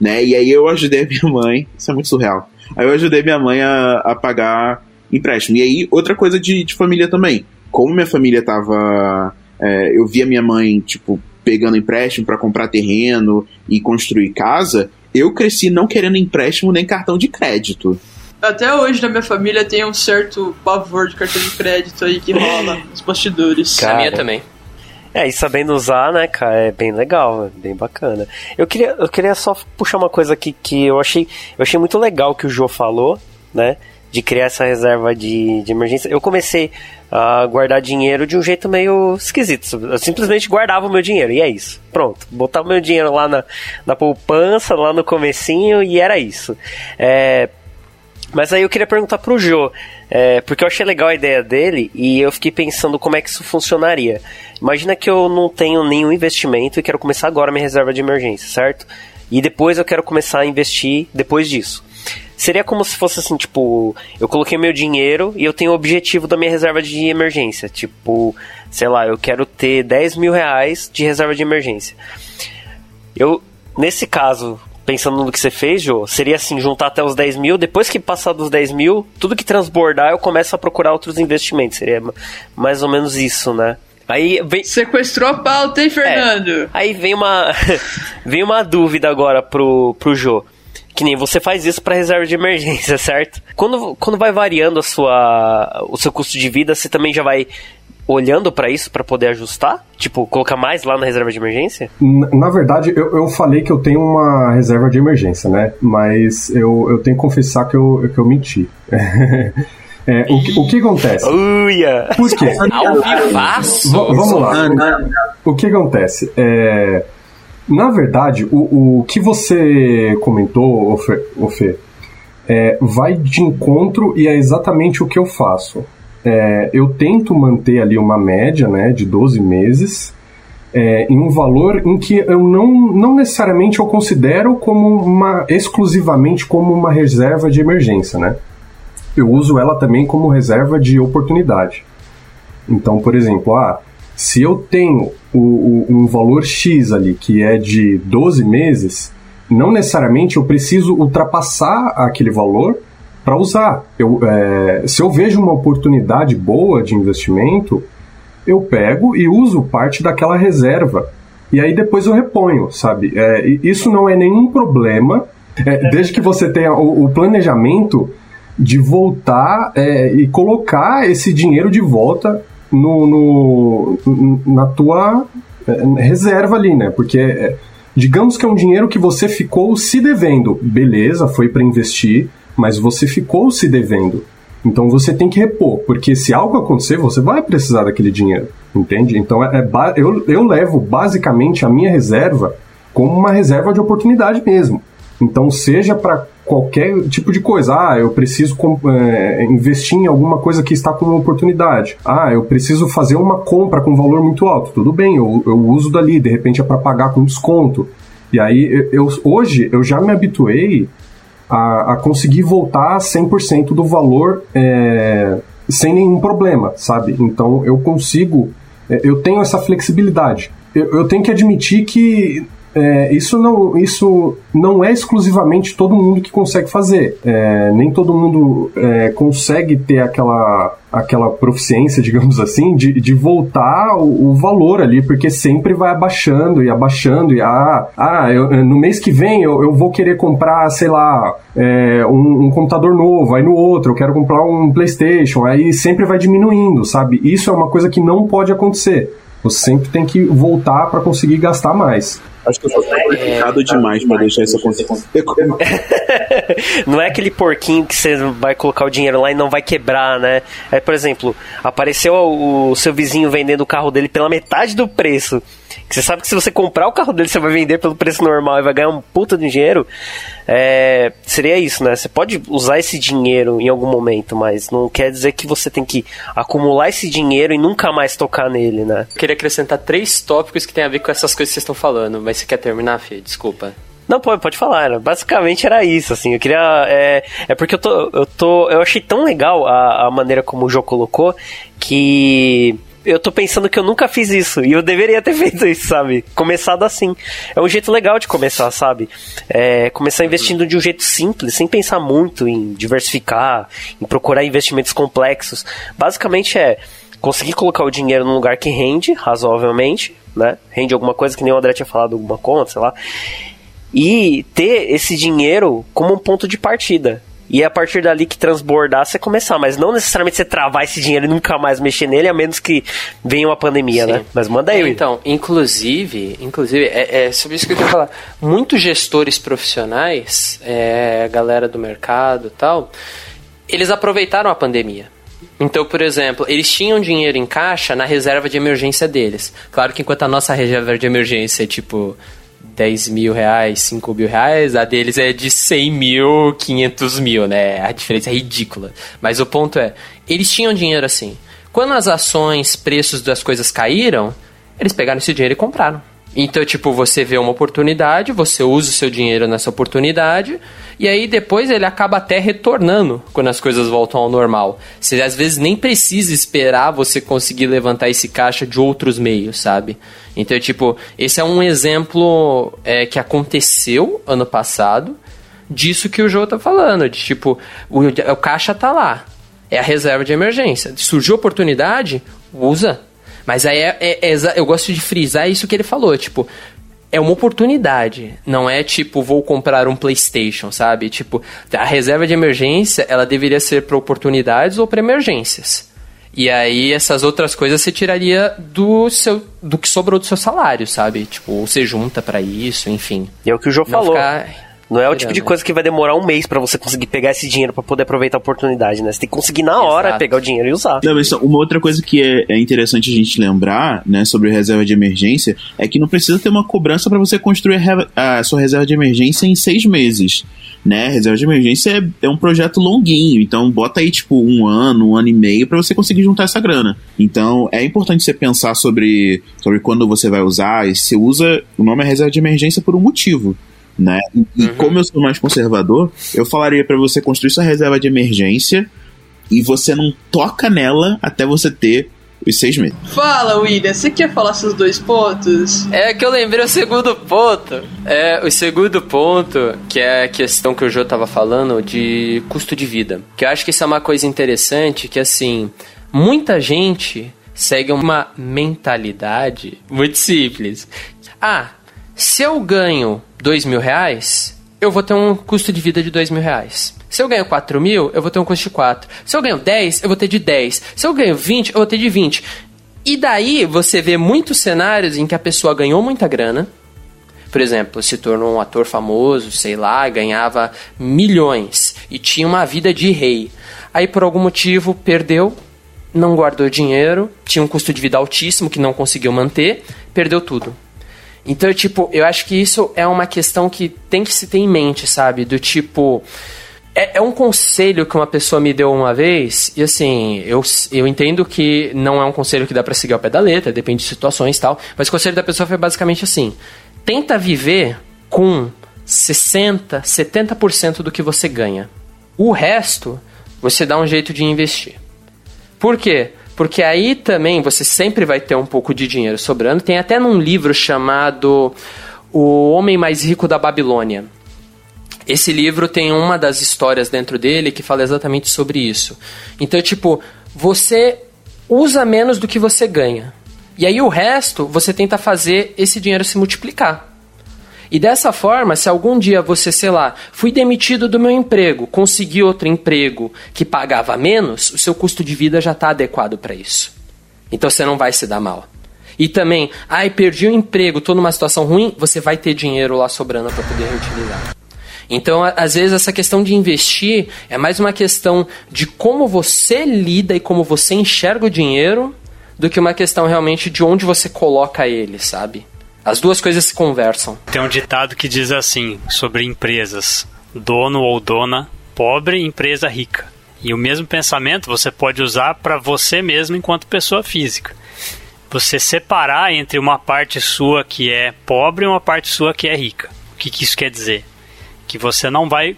né? E aí eu ajudei a minha mãe, isso é muito surreal. Aí eu ajudei minha mãe a, a pagar empréstimo. E aí, outra coisa de, de família também. Como minha família tava. É, eu via minha mãe, tipo, pegando empréstimo para comprar terreno e construir casa, eu cresci não querendo empréstimo nem cartão de crédito. Até hoje na minha família tem um certo pavor de cartão de crédito aí que rola [laughs] nos bastidores. Cara, a minha também. É, e sabendo usar, né, cara, é bem legal, é bem bacana. Eu queria, eu queria só puxar uma coisa aqui que eu achei, eu achei muito legal que o Jô falou, né? De criar essa reserva de, de emergência. Eu comecei a guardar dinheiro de um jeito meio esquisito. Eu simplesmente guardava o meu dinheiro e é isso. Pronto. Botava o meu dinheiro lá na, na poupança, lá no comecinho e era isso. É, mas aí eu queria perguntar pro Jô, é, porque eu achei legal a ideia dele e eu fiquei pensando como é que isso funcionaria. Imagina que eu não tenho nenhum investimento e quero começar agora minha reserva de emergência, certo? E depois eu quero começar a investir depois disso. Seria como se fosse assim, tipo, eu coloquei meu dinheiro e eu tenho o objetivo da minha reserva de emergência. Tipo, sei lá, eu quero ter 10 mil reais de reserva de emergência. Eu, nesse caso, pensando no que você fez, Jô, seria assim, juntar até os 10 mil, depois que passar dos 10 mil, tudo que transbordar eu começo a procurar outros investimentos. Seria mais ou menos isso, né? Aí vem... Sequestrou a pauta, hein, Fernando? É, aí vem uma, [laughs] vem uma dúvida agora pro, pro Jô. Que nem você faz isso para reserva de emergência, [laughs] certo? Quando, quando vai variando a sua, o seu custo de vida, você também já vai olhando para isso para poder ajustar? Tipo, colocar mais lá na reserva de emergência? Na verdade, eu, eu falei que eu tenho uma reserva de emergência, né? Mas eu, eu tenho que confessar que eu, que eu menti. [laughs] É, o, que, o que acontece? Uia! Por quê? Ao vivaço! vamos lá. O, o que acontece? É, na verdade, o, o que você comentou, Fê, é, vai de encontro e é exatamente o que eu faço. É, eu tento manter ali uma média né, de 12 meses é, em um valor em que eu não, não necessariamente eu considero como uma exclusivamente como uma reserva de emergência, né? Eu uso ela também como reserva de oportunidade. Então, por exemplo, ah, se eu tenho o, o, um valor X ali que é de 12 meses, não necessariamente eu preciso ultrapassar aquele valor para usar. Eu, é, se eu vejo uma oportunidade boa de investimento, eu pego e uso parte daquela reserva. E aí depois eu reponho, sabe? É, isso não é nenhum problema, é, desde que você tenha o, o planejamento de voltar é, e colocar esse dinheiro de volta no, no na tua é, reserva ali, né? Porque é, digamos que é um dinheiro que você ficou se devendo, beleza, foi para investir, mas você ficou se devendo. Então você tem que repor, porque se algo acontecer, você vai precisar daquele dinheiro, entende? Então é, é eu, eu levo basicamente a minha reserva como uma reserva de oportunidade mesmo. Então, seja para qualquer tipo de coisa. Ah, eu preciso é, investir em alguma coisa que está com uma oportunidade. Ah, eu preciso fazer uma compra com valor muito alto. Tudo bem, eu, eu uso dali, de repente é para pagar com desconto. E aí, eu, hoje, eu já me habituei a, a conseguir voltar a 100% do valor é, sem nenhum problema, sabe? Então, eu consigo, é, eu tenho essa flexibilidade. Eu, eu tenho que admitir que é, isso, não, isso não é exclusivamente todo mundo que consegue fazer. É, nem todo mundo é, consegue ter aquela, aquela proficiência, [laughs] digamos assim, de, de voltar o, o, valor ali, porque sempre vai abaixando e abaixando. E ah, ah eu, no mês que vem eu, eu vou querer comprar, sei lá, é, um, um computador novo, aí no outro eu quero comprar um PlayStation, aí sempre vai diminuindo, sabe? Isso é uma coisa que não pode acontecer. Você sempre tem que voltar para conseguir gastar mais. Acho que eu sou simplificado é, demais para deixar isso acontecer. [laughs] não é aquele porquinho que você vai colocar o dinheiro lá e não vai quebrar, né? É, por exemplo, apareceu o seu vizinho vendendo o carro dele pela metade do preço. Você sabe que se você comprar o carro dele, você vai vender pelo preço normal e vai ganhar um puta de dinheiro. É, seria isso, né? Você pode usar esse dinheiro em algum momento, mas não quer dizer que você tem que acumular esse dinheiro e nunca mais tocar nele, né? Eu queria acrescentar três tópicos que tem a ver com essas coisas que vocês estão falando, mas você quer terminar, Fê? Desculpa. Não, pode, pode falar. Basicamente era isso, assim. Eu queria. É, é porque eu tô, eu tô. Eu achei tão legal a, a maneira como o João colocou que eu tô pensando que eu nunca fiz isso. E eu deveria ter [laughs] feito isso, sabe? Começado assim. É um jeito legal de começar, sabe? É, começar investindo de um jeito simples, sem pensar muito em diversificar, em procurar investimentos complexos. Basicamente é conseguir colocar o dinheiro num lugar que rende, razoavelmente, né? Rende alguma coisa que nem o André tinha falado, alguma conta, sei lá. E ter esse dinheiro como um ponto de partida. E é a partir dali que transbordar você começar, mas não necessariamente você travar esse dinheiro e nunca mais mexer nele, a menos que venha uma pandemia, Sim. né? Mas manda aí. Então, inclusive, inclusive é, é, sobre isso que eu queria falar. Muitos gestores profissionais, é, galera do mercado tal, eles aproveitaram a pandemia. Então, por exemplo, eles tinham dinheiro em caixa na reserva de emergência deles. Claro que enquanto a nossa reserva de emergência é tipo 10 mil reais, 5 mil reais, a deles é de 100 mil, 500 mil, né? A diferença é ridícula. Mas o ponto é, eles tinham dinheiro assim. Quando as ações, preços das coisas caíram, eles pegaram esse dinheiro e compraram. Então, tipo, você vê uma oportunidade, você usa o seu dinheiro nessa oportunidade, e aí depois ele acaba até retornando quando as coisas voltam ao normal. Você às vezes nem precisa esperar você conseguir levantar esse caixa de outros meios, sabe? Então, tipo, esse é um exemplo é, que aconteceu ano passado disso que o João tá falando, de tipo, o, o caixa tá lá. É a reserva de emergência. Surgiu oportunidade, usa. Mas aí é, é, é, eu gosto de frisar isso que ele falou, tipo, é uma oportunidade, não é tipo vou comprar um PlayStation, sabe? Tipo, a reserva de emergência, ela deveria ser para oportunidades ou para emergências. E aí essas outras coisas você tiraria do seu do que sobrou do seu salário, sabe? Tipo, você junta para isso, enfim. E é o que o João falou. Ficar... Não é o tipo de coisa que vai demorar um mês para você conseguir pegar esse dinheiro para poder aproveitar a oportunidade, né? Você tem que conseguir na hora Exato. pegar o dinheiro e usar. Não, mas uma outra coisa que é, é interessante a gente lembrar, né, sobre reserva de emergência, é que não precisa ter uma cobrança para você construir a, a sua reserva de emergência em seis meses. Né? Reserva de emergência é, é um projeto longuinho, então bota aí tipo um ano, um ano e meio para você conseguir juntar essa grana. Então é importante você pensar sobre, sobre quando você vai usar, e se usa, o nome é reserva de emergência por um motivo. Né? E, e como eu sou mais conservador, eu falaria para você construir sua reserva de emergência e você não toca nela até você ter os seis meses. Fala, William, você quer falar seus dois pontos? É que eu lembrei o segundo ponto. É, o segundo ponto, que é a questão que o Jô tava falando de custo de vida. Que eu acho que isso é uma coisa interessante, que assim, muita gente segue uma mentalidade muito simples. Ah, se eu ganho dois mil reais, eu vou ter um custo de vida de dois mil reais. Se eu ganho 4 mil, eu vou ter um custo de 4. Se eu ganho 10, eu vou ter de 10. Se eu ganho 20, eu vou ter de 20. E daí você vê muitos cenários em que a pessoa ganhou muita grana, por exemplo, se tornou um ator famoso, sei lá, ganhava milhões e tinha uma vida de rei. Aí por algum motivo perdeu, não guardou dinheiro, tinha um custo de vida altíssimo que não conseguiu manter, perdeu tudo. Então, tipo, eu acho que isso é uma questão que tem que se ter em mente, sabe? Do tipo. É, é um conselho que uma pessoa me deu uma vez, e assim, eu, eu entendo que não é um conselho que dá pra seguir ao pé da letra, depende de situações e tal, mas o conselho da pessoa foi basicamente assim: tenta viver com 60, 70% do que você ganha. O resto, você dá um jeito de investir. Por quê? Porque aí também você sempre vai ter um pouco de dinheiro sobrando. Tem até num livro chamado O Homem Mais Rico da Babilônia. Esse livro tem uma das histórias dentro dele que fala exatamente sobre isso. Então, tipo, você usa menos do que você ganha. E aí o resto, você tenta fazer esse dinheiro se multiplicar. E dessa forma, se algum dia você, sei lá, fui demitido do meu emprego, consegui outro emprego que pagava menos, o seu custo de vida já está adequado para isso. Então você não vai se dar mal. E também, ai, perdi o emprego, estou numa situação ruim, você vai ter dinheiro lá sobrando para poder reutilizar. Então, às vezes, essa questão de investir é mais uma questão de como você lida e como você enxerga o dinheiro do que uma questão realmente de onde você coloca ele, sabe? As duas coisas se conversam. Tem um ditado que diz assim sobre empresas: dono ou dona pobre, empresa rica. E o mesmo pensamento você pode usar para você mesmo enquanto pessoa física. Você separar entre uma parte sua que é pobre e uma parte sua que é rica. O que, que isso quer dizer? Que você não vai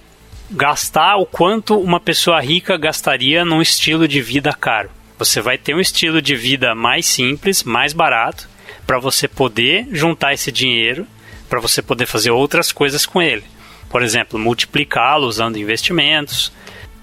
gastar o quanto uma pessoa rica gastaria num estilo de vida caro. Você vai ter um estilo de vida mais simples, mais barato, para você poder juntar esse dinheiro, para você poder fazer outras coisas com ele. Por exemplo, multiplicá-lo usando investimentos.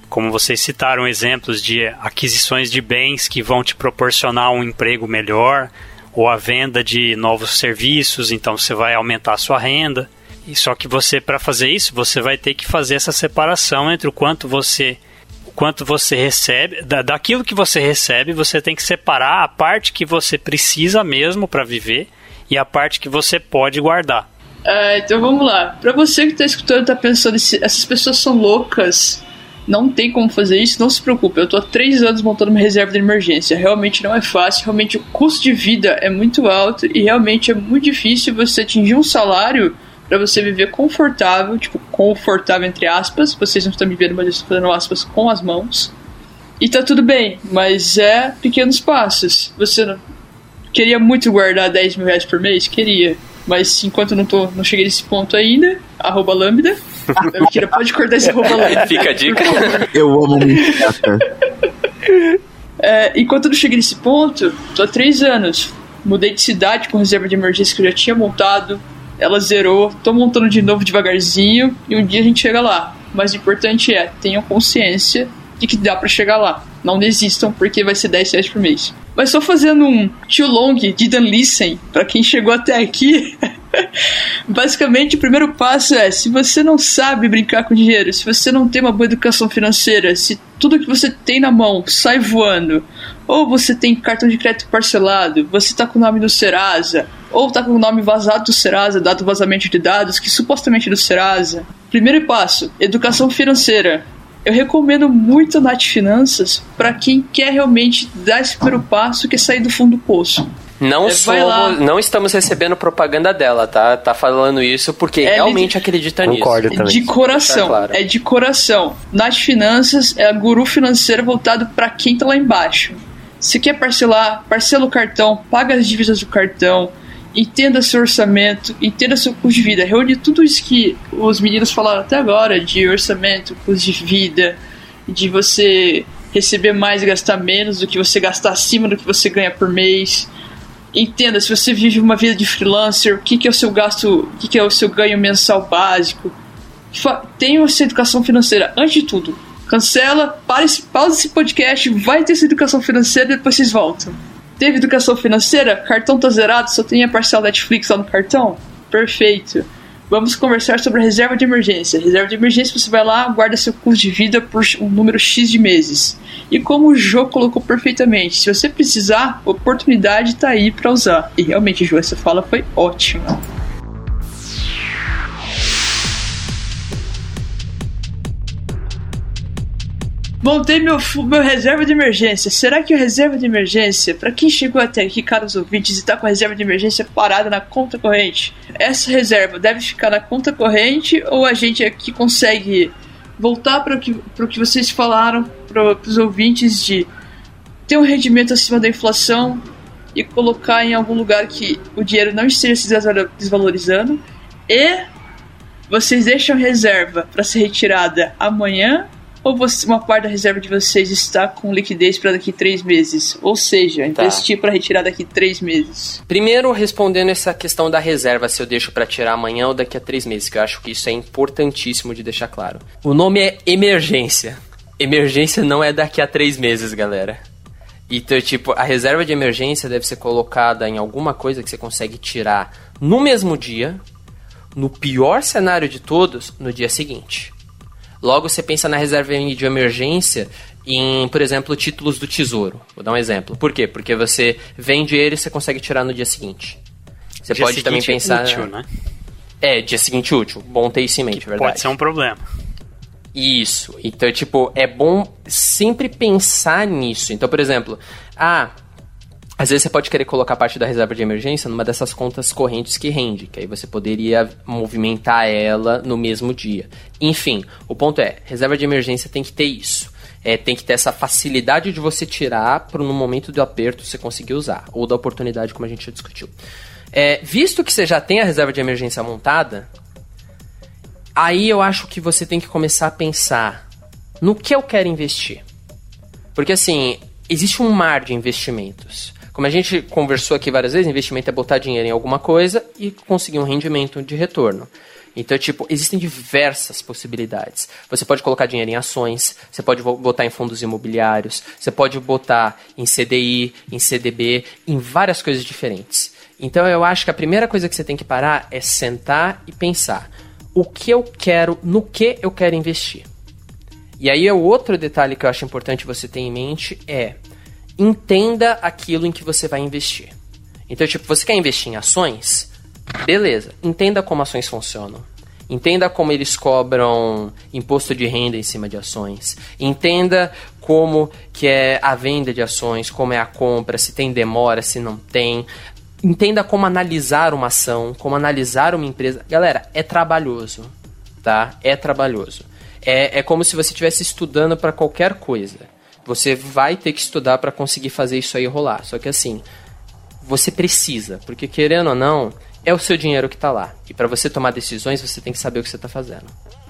Como vocês citaram exemplos de aquisições de bens que vão te proporcionar um emprego melhor, ou a venda de novos serviços, então você vai aumentar a sua renda. E só que você, para fazer isso, você vai ter que fazer essa separação entre o quanto você quanto você recebe, da, daquilo que você recebe, você tem que separar a parte que você precisa mesmo para viver e a parte que você pode guardar. Ah, então vamos lá. Pra você que tá escutando, tá pensando, "Esse- essas pessoas são loucas, não tem como fazer isso, não se preocupe. Eu tô há três anos montando uma reserva de emergência. Realmente não é fácil, realmente o custo de vida é muito alto e realmente é muito difícil você atingir um salário pra você viver confortável, tipo, confortável entre aspas. Vocês não estão me vendo, mas eu estou fazendo aspas com as mãos. E tá tudo bem, mas é pequenos passos. Você não, Queria muito guardar 10 mil reais por mês? Queria. Mas enquanto eu não, tô, não cheguei nesse ponto ainda, arroba lambda. [laughs] Ah, mentira, pode cortar esse arroba lambda. Fica a dica. Eu amo muito. É, enquanto eu não cheguei nesse ponto, tô há três anos. Mudei de cidade com reserva de emergência que eu já tinha montado. Ela zerou, tô montando de novo devagarzinho e um dia a gente chega lá. Mas o importante é, tenham consciência de que dá pra chegar lá. Não desistam, porque vai ser 10 reais por mês. Mas só fazendo um too long de Dan Listen, pra quem chegou até aqui. [laughs] Basicamente, o primeiro passo é: se você não sabe brincar com dinheiro, se você não tem uma boa educação financeira, se tudo que você tem na mão sai voando, ou você tem cartão de crédito parcelado, você tá com o nome do Serasa, ou tá com o nome vazado do Serasa, dado vazamento de dados, que supostamente é do Serasa, Primeiro passo: educação financeira. Eu recomendo muito a Nath Finanças para quem quer realmente dar esse primeiro passo que é sair do fundo do poço. Não É, somos, não estamos recebendo propaganda dela, tá? Tá falando isso porque É, realmente ele- acredita Concordo nisso. também. De coração, claro. é de coração. Nath Finanças é a guru financeira voltado para quem tá lá embaixo. Se quer parcelar, parcela o cartão, paga as dívidas do cartão, entenda seu orçamento, entenda seu custo de vida. Reúne tudo isso que os meninos falaram até agora de orçamento, custo de vida, de você receber mais e gastar menos do que você gastar acima do que você ganha por mês. Entenda se você vive uma vida de freelancer, o que, que é o seu gasto, o que, que é o seu ganho mensal básico. Tenha essa educação financeira antes de tudo. Cancela, para pausa esse podcast, vai ter essa educação financeira e depois vocês voltam. Teve educação financeira? Cartão tá zerado, só tem a parcela Netflix lá no cartão? Perfeito. Vamos conversar sobre a reserva de emergência. Reserva de emergência, você vai lá, guarda seu custo de vida por um número X de meses. E como o Jô colocou perfeitamente, se você precisar, a oportunidade tá aí para usar. E realmente, Jô, essa fala foi ótima. Montei meu, meu reserva de emergência. Será que a reserva de emergência, para quem chegou até aqui, caros ouvintes, e tá com a reserva de emergência parada na conta corrente, essa reserva deve ficar na conta corrente ou a gente aqui consegue voltar para o que, pro que vocês falaram para os ouvintes de ter um rendimento acima da inflação e colocar em algum lugar que o dinheiro não esteja se desvalo- desvalorizando e vocês deixam reserva para ser retirada amanhã ou você- uma parte da reserva de vocês está com liquidez para daqui três meses? Ou seja, Tá. investir para retirar daqui três meses. Primeiro, respondendo essa questão da reserva, se eu deixo pra tirar amanhã ou daqui a três meses, que eu acho que isso é importantíssimo de deixar claro. O nome é emergência. Emergência não é daqui a três meses, galera. Então, tipo, a reserva de emergência deve ser colocada em alguma coisa que você consegue tirar no mesmo dia, no pior cenário de todos, no dia seguinte. Logo, você pensa na reserva de emergência em, por exemplo, títulos do tesouro. Vou dar um exemplo. Por quê? Porque você vende ele e você consegue tirar no dia seguinte. Você Dia pode também seguinte pensar. útil, né? É, dia seguinte útil. Bom ter isso em mente, é verdade. Pode ser um problema. Isso. Então, tipo, é bom sempre pensar nisso. Então, por exemplo, ah, às vezes você pode querer colocar parte da reserva de emergência numa dessas contas correntes que rende, que aí você poderia movimentar ela no mesmo dia. Enfim, o ponto é, reserva de emergência tem que ter isso. É, tem que ter essa facilidade de você tirar para no momento do aperto você conseguir usar, ou da oportunidade, como a gente já discutiu. É, visto que você já tem a reserva de emergência montada, aí eu acho que você tem que começar a pensar no que eu quero investir. Porque assim, existe um mar de investimentos. Como a gente conversou aqui várias vezes, investimento é botar dinheiro em alguma coisa e conseguir um rendimento de retorno. Então, tipo, existem diversas possibilidades. Você pode colocar dinheiro em ações, você pode botar em fundos imobiliários, você pode botar em CDI, em CDB, em várias coisas diferentes. Então, eu acho que a primeira coisa que você tem que parar é sentar e pensar: o que eu quero, no que eu quero investir. E aí, o outro detalhe que eu acho importante você ter em mente é entenda aquilo em que você vai investir. Então, tipo, você quer investir em ações? Beleza, entenda como ações funcionam. Entenda como eles cobram imposto de renda em cima de ações. Entenda como que é a venda de ações, como é a compra, se tem demora, se não tem. Entenda como analisar uma ação, como analisar uma empresa. Galera, é trabalhoso, tá? É trabalhoso. É, é como se você estivesse estudando para qualquer coisa. Você vai ter que estudar para conseguir fazer isso aí rolar. Só que assim, você precisa, porque querendo ou não, é o seu dinheiro que está lá. E para você tomar decisões, você tem que saber o que você está fazendo.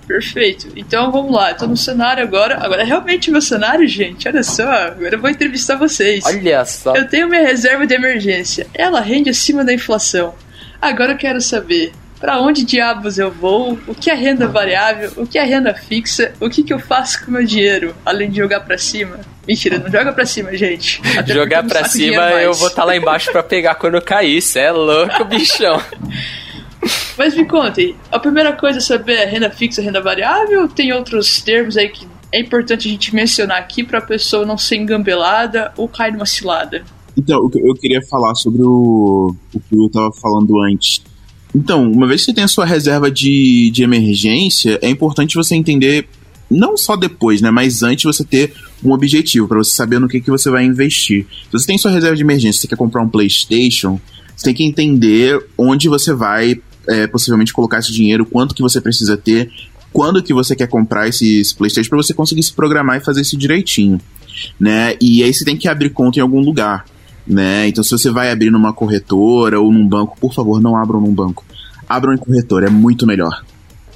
Perfeito. Então vamos lá, eu tô no cenário agora. Agora é realmente meu cenário, gente. Olha só, agora eu vou entrevistar vocês. Olha só. Eu tenho minha reserva de emergência. Ela rende acima da inflação. Agora eu quero saber para onde diabos eu vou, o que é renda variável, o que é renda fixa, o que, que eu faço com o meu dinheiro, além de jogar pra cima. Mentira, não joga pra cima, gente. Até Jogar pra cima, eu vou estar lá embaixo para pegar quando eu cair. Cê é louco, bichão. [laughs] Mas me contem, a primeira coisa é saber é renda fixa, renda variável, ou tem outros termos aí que é importante a gente mencionar aqui pra pessoa não ser engambelada ou cair numa cilada? Então, o que eu queria falar sobre o, o que eu tava falando antes. Então, uma vez que você tem a sua reserva de, de emergência, é importante você entender, não só depois, né, mas antes você ter um objetivo, para você saber no que, que você vai investir. Se você tem sua reserva de emergência, você quer comprar um PlayStation, você tem que entender onde você vai é, possivelmente colocar esse dinheiro, quanto que você precisa ter, quando que você quer comprar esse, esse PlayStation para você conseguir se programar e fazer isso direitinho, né? E aí você tem que abrir conta em algum lugar, né? Então se você vai abrir numa corretora ou num banco, por favor, não abram num banco. Abram em corretora, é muito melhor.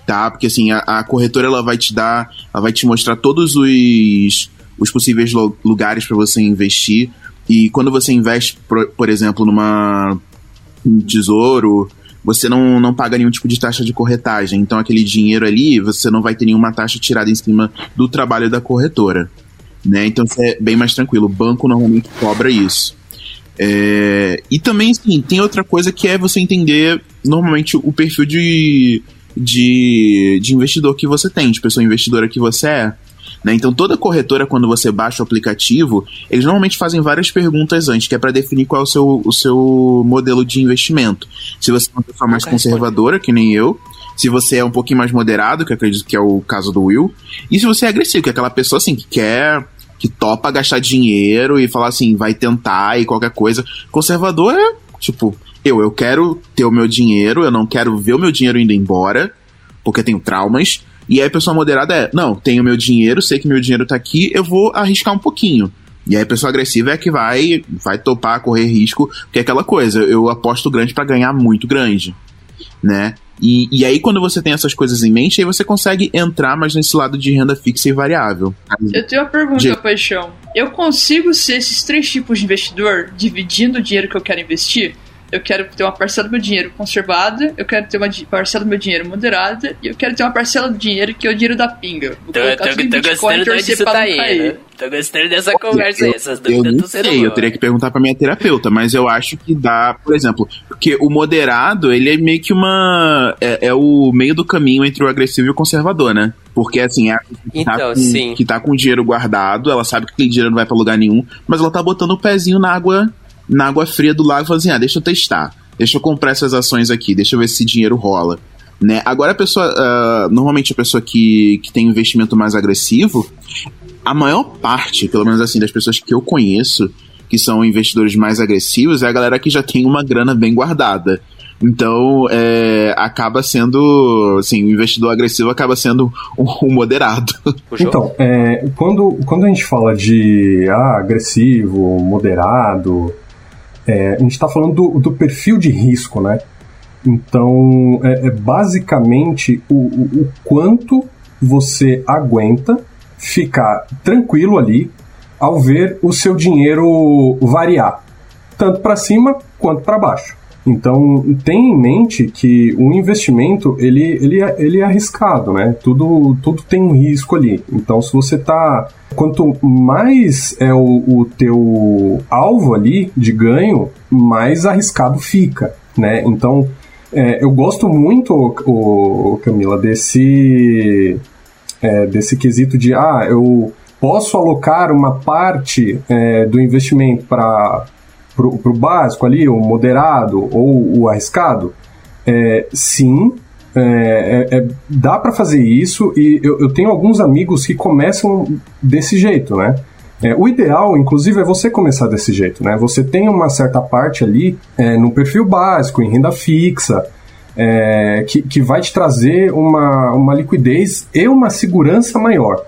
Tá? Porque assim, a, a corretora ela vai te dar, ela vai te mostrar todos os os possíveis lugares para você investir. E quando você investe, por, por exemplo, numa um tesouro você não, não paga nenhum tipo de taxa de corretagem. Então, aquele dinheiro ali, você não vai ter nenhuma taxa tirada em cima do trabalho da corretora. Né? Então, isso é bem mais tranquilo. O banco normalmente cobra isso. É... E também, sim, tem outra coisa que é você entender normalmente o perfil de, de, de investidor que você tem, de pessoa investidora que você é. Né? Então, toda corretora, quando você baixa o aplicativo, eles normalmente fazem várias perguntas antes, que é para definir qual é o seu, o seu modelo de investimento. Se você é uma pessoa mais conservadora, que nem eu, se você é um pouquinho mais moderado, que acredito que é o caso do Will, e se você é agressivo, que é aquela pessoa assim que quer que topa gastar dinheiro e falar assim, vai tentar e qualquer coisa. Conservador é, tipo, eu, eu quero ter o meu dinheiro, eu não quero ver o meu dinheiro indo embora, porque tenho traumas. E aí a pessoa moderada é, não, tenho meu dinheiro, sei que meu dinheiro tá aqui, eu vou arriscar um pouquinho. E aí a pessoa agressiva é que vai, vai topar, correr risco, que é aquela coisa, eu aposto grande para ganhar muito grande, né? E, e aí quando você tem essas coisas em mente, aí você consegue entrar mais nesse lado de renda fixa e variável. Eu tenho uma pergunta, de... Paixão. Eu consigo ser esses três tipos de investidor dividindo o dinheiro que eu quero investir? Eu quero ter uma parcela do meu dinheiro conservada, eu quero ter uma parcela do meu dinheiro moderada e eu quero ter uma parcela do dinheiro que é o dinheiro da pinga. Vou tô, tô, tô gostando de onde isso tá indo. Tô gostando dessa conversa aí, essas dúvidas eu não sei, eu teria que perguntar pra minha terapeuta, mas eu acho que dá, por exemplo, porque o moderado, ele é meio que uma... é, é o meio do caminho entre o agressivo e o conservador, né? Porque, assim, é a que, então, tá com, que tá com o dinheiro guardado, ela sabe que aquele dinheiro não vai pra lugar nenhum, mas ela tá botando o pezinho na água na água fria do lago e fala assim: ah, deixa eu testar, deixa eu comprar essas ações aqui, deixa eu ver se esse dinheiro rola. Né? Agora a pessoa, uh, normalmente a pessoa que, que tem investimento mais agressivo, a maior parte, pelo menos assim, das pessoas que eu conheço, que são investidores mais agressivos, é a galera que já tem uma grana bem guardada. Então, é, acaba sendo, assim, o investidor agressivo acaba sendo um, um moderado. Então, é, quando, quando a gente fala de ah, agressivo, moderado, é, a gente está falando do, do, perfil de risco, né? Então, é, é basicamente o, o, o, quanto você aguenta ficar tranquilo ali ao ver o seu dinheiro variar, tanto para cima quanto para baixo. Então, tenha em mente que o investimento, ele, ele, é, ele é arriscado, né? Tudo, tudo tem um risco ali. Então, se você tá... Quanto mais é o, o teu alvo ali de ganho, mais arriscado fica, né? Então, é, eu gosto muito, o, Camila, desse, é, desse quesito de, ah, eu posso alocar uma parte é, do investimento para para o básico ali, o moderado ou o arriscado? É, sim, é, é, é dá para fazer isso e eu, eu, tenho alguns amigos que começam desse jeito, né? É, o ideal, inclusive, é você começar desse jeito, né? Você tem uma certa parte ali é, no perfil básico, em renda fixa, que, que vai te trazer uma, uma liquidez e uma segurança maior.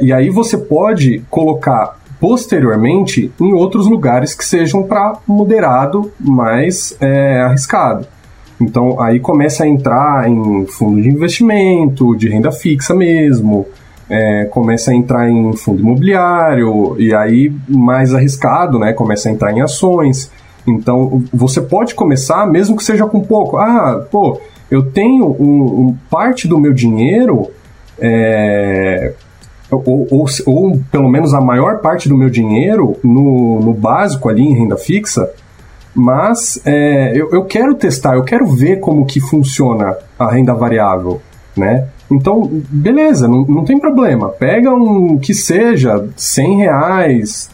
E aí você pode colocar posteriormente em outros lugares que sejam para moderado, mais é, arriscado. Então aí começa a entrar em fundo de investimento, de renda fixa mesmo, é, começa a entrar em fundo imobiliário, e aí mais arriscado, né? Começa a entrar em ações. Então você pode começar, mesmo que seja com pouco. Ah, pô, eu tenho um, um parte do meu dinheiro é, ou, ou, ou, pelo menos a maior parte do meu dinheiro no, no básico ali em renda fixa, mas é, eu, eu quero testar, eu quero ver como que funciona a renda variável, né? Então, beleza, não, não tem problema. Pega um que seja 100 reais.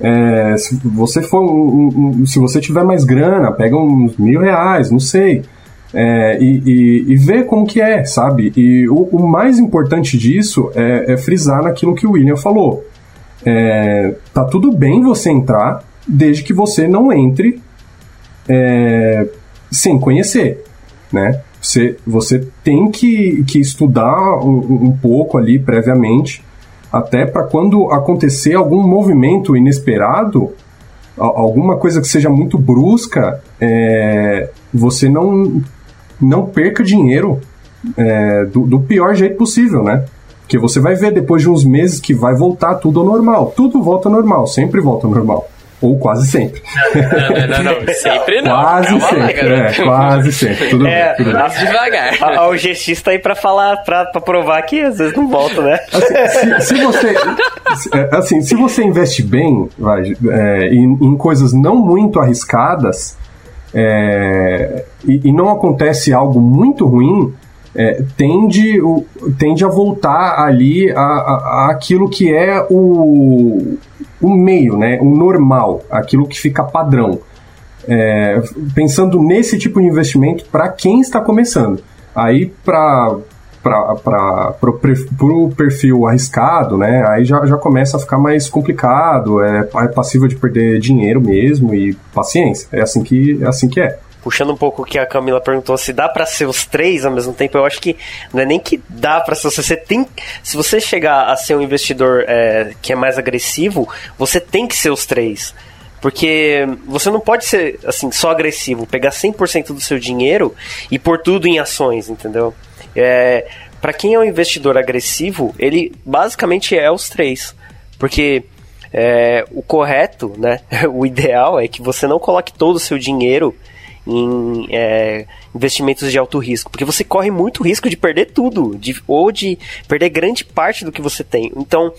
É, se você for um, um, se você tiver mais grana, pega uns mil reais, não sei. É, e, e, e, ver como que é, sabe? E o, o mais importante disso é, é, frisar naquilo que o William falou. É, tá tudo bem você entrar, desde que você não entre é, sem conhecer, né? Você, você tem que, que estudar um, um pouco ali previamente, até para quando acontecer algum movimento inesperado, alguma coisa que seja muito brusca, é, você não, não perca dinheiro é, do, do, pior jeito possível, né? Porque você vai ver depois de uns meses que vai voltar tudo ao normal. Tudo volta ao normal, sempre volta ao normal. Ou quase sempre. Não, não, não, não. [laughs] sempre não. Quase sempre, é, quase sempre. Tudo é, bem, tudo bem. devagar. A, o GX tá aí pra falar, pra, pra provar que às vezes não volta, né? Assim, se, se, você, é, assim, se você investe bem, vai, é, em, em coisas não muito arriscadas, é, e, e, não acontece algo muito ruim, é, tende, o, tende a voltar ali a, aquilo que é o, o meio, né, o normal, aquilo que fica padrão. É, pensando nesse tipo de investimento para quem está começando. Aí, para para o perfil arriscado, né? Aí já, já começa a ficar mais complicado, é, é passível de perder dinheiro mesmo e paciência. É assim que é. Assim que é puxando um pouco o que a Camila perguntou, se dá para ser os três ao mesmo tempo, eu acho que não é nem que dá para ser. Você tem, se você chegar a ser um investidor é, que é mais agressivo, você tem que ser os três. Porque você não pode ser assim só agressivo, pegar 100% do seu dinheiro e pôr tudo em ações, entendeu? É, para quem é um investidor agressivo, ele basicamente é os três. Porque é, o correto, né, [laughs] o ideal é que você não coloque todo o seu dinheiro em é, investimentos de alto risco, porque você corre muito risco de perder tudo, de, ou de perder grande parte do que você tem. Então,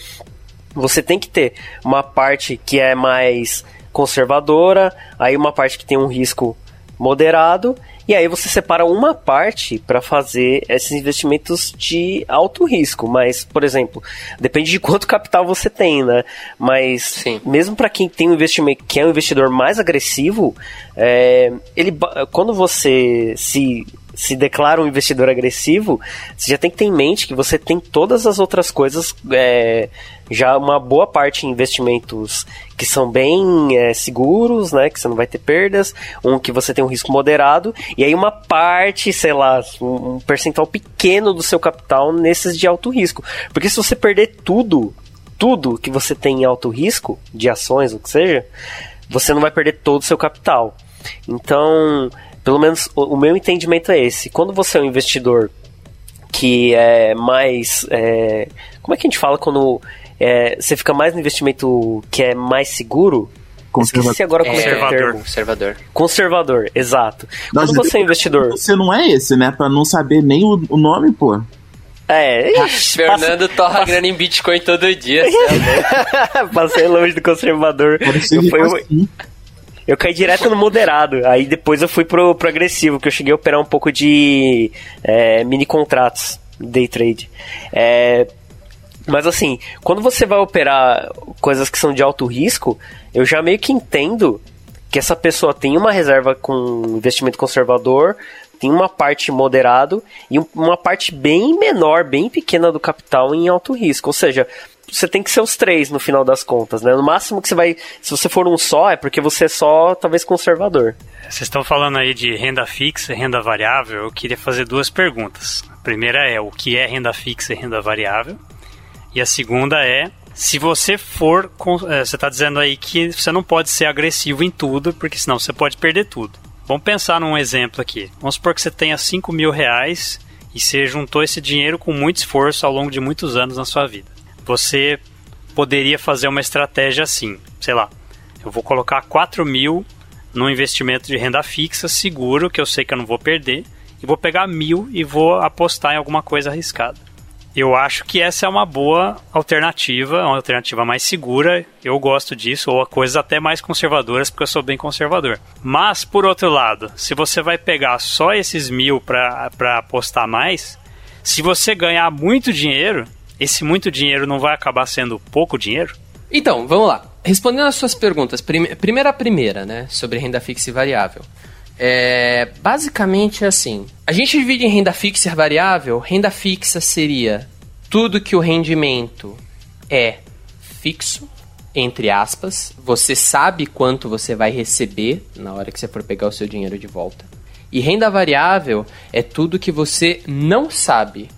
você tem que ter uma parte que é mais conservadora, aí uma parte que tem um risco moderado e aí você separa uma parte para fazer esses investimentos de alto risco, mas por exemplo, depende de quanto capital você tem, né? Mas Sim. mesmo para quem tem um investimento, que é um investidor mais agressivo, é, ele quando você se se declara um investidor agressivo, você já tem que ter em mente que você tem todas as outras coisas, é, já uma boa parte em investimentos que são bem é, seguros, né, que você não vai ter perdas, um que você tem um risco moderado, e aí uma parte, sei lá, um, um percentual pequeno do seu capital nesses de alto risco. Porque se você perder tudo, tudo que você tem em alto risco, de ações, o que seja, você não vai perder todo o seu capital. Então, pelo menos o, o meu entendimento é esse. Quando você é um investidor que é mais. É, como é que a gente fala quando é, você fica mais no investimento que é mais seguro? Esqueci agora como é, é conservador. Conservador. Conservador, exato. Quando Mas você é investidor. Você não é esse, né? Pra não saber nem o, o nome, pô. É, ixi, Fernando passa, torra passa... grana em Bitcoin todo dia. [laughs] Passei longe do conservador. Foi, assim. Eu caí direto no moderado. Aí depois eu fui pro, pro agressivo, que eu cheguei a operar um pouco de é, mini contratos, day trade. É, mas assim, quando você vai operar coisas que são de alto risco, eu já meio que entendo que essa pessoa tem uma reserva com investimento conservador, tem uma parte moderado e uma parte bem menor, bem pequena do capital em alto risco. Ou seja, você tem que ser os três no final das contas, né? No máximo que você vai. Se você for um só, é porque você é só, talvez, conservador. Vocês estão falando aí de renda fixa e renda variável. Eu queria fazer duas perguntas. A primeira é o que é renda fixa e renda variável. E a segunda é se você for. É, você está dizendo aí que você não pode ser agressivo em tudo, porque senão você pode perder tudo. Vamos pensar num exemplo aqui. Vamos supor que você tenha 5 mil reais e você juntou esse dinheiro com muito esforço ao longo de muitos anos na sua vida você poderia fazer uma estratégia assim, sei lá, eu vou colocar 4 mil no investimento de renda fixa seguro, que eu sei que eu não vou perder, e vou pegar mil e vou apostar em alguma coisa arriscada. Eu acho que essa é uma boa alternativa, uma alternativa mais segura. Eu gosto disso, ou coisas até mais conservadoras, porque eu sou bem conservador. Mas, por outro lado, se você vai pegar só esses mil para apostar mais, se você ganhar muito dinheiro, esse muito dinheiro não vai acabar sendo pouco dinheiro? Então, vamos lá. Respondendo às suas perguntas, prime primeira a primeira, né, sobre renda fixa e variável. É, basicamente é assim. A gente divide em renda fixa e variável. Renda fixa seria tudo que o rendimento é fixo, entre aspas. Você sabe quanto você vai receber na hora que você for pegar o seu dinheiro de volta. E renda variável é tudo que você não sabe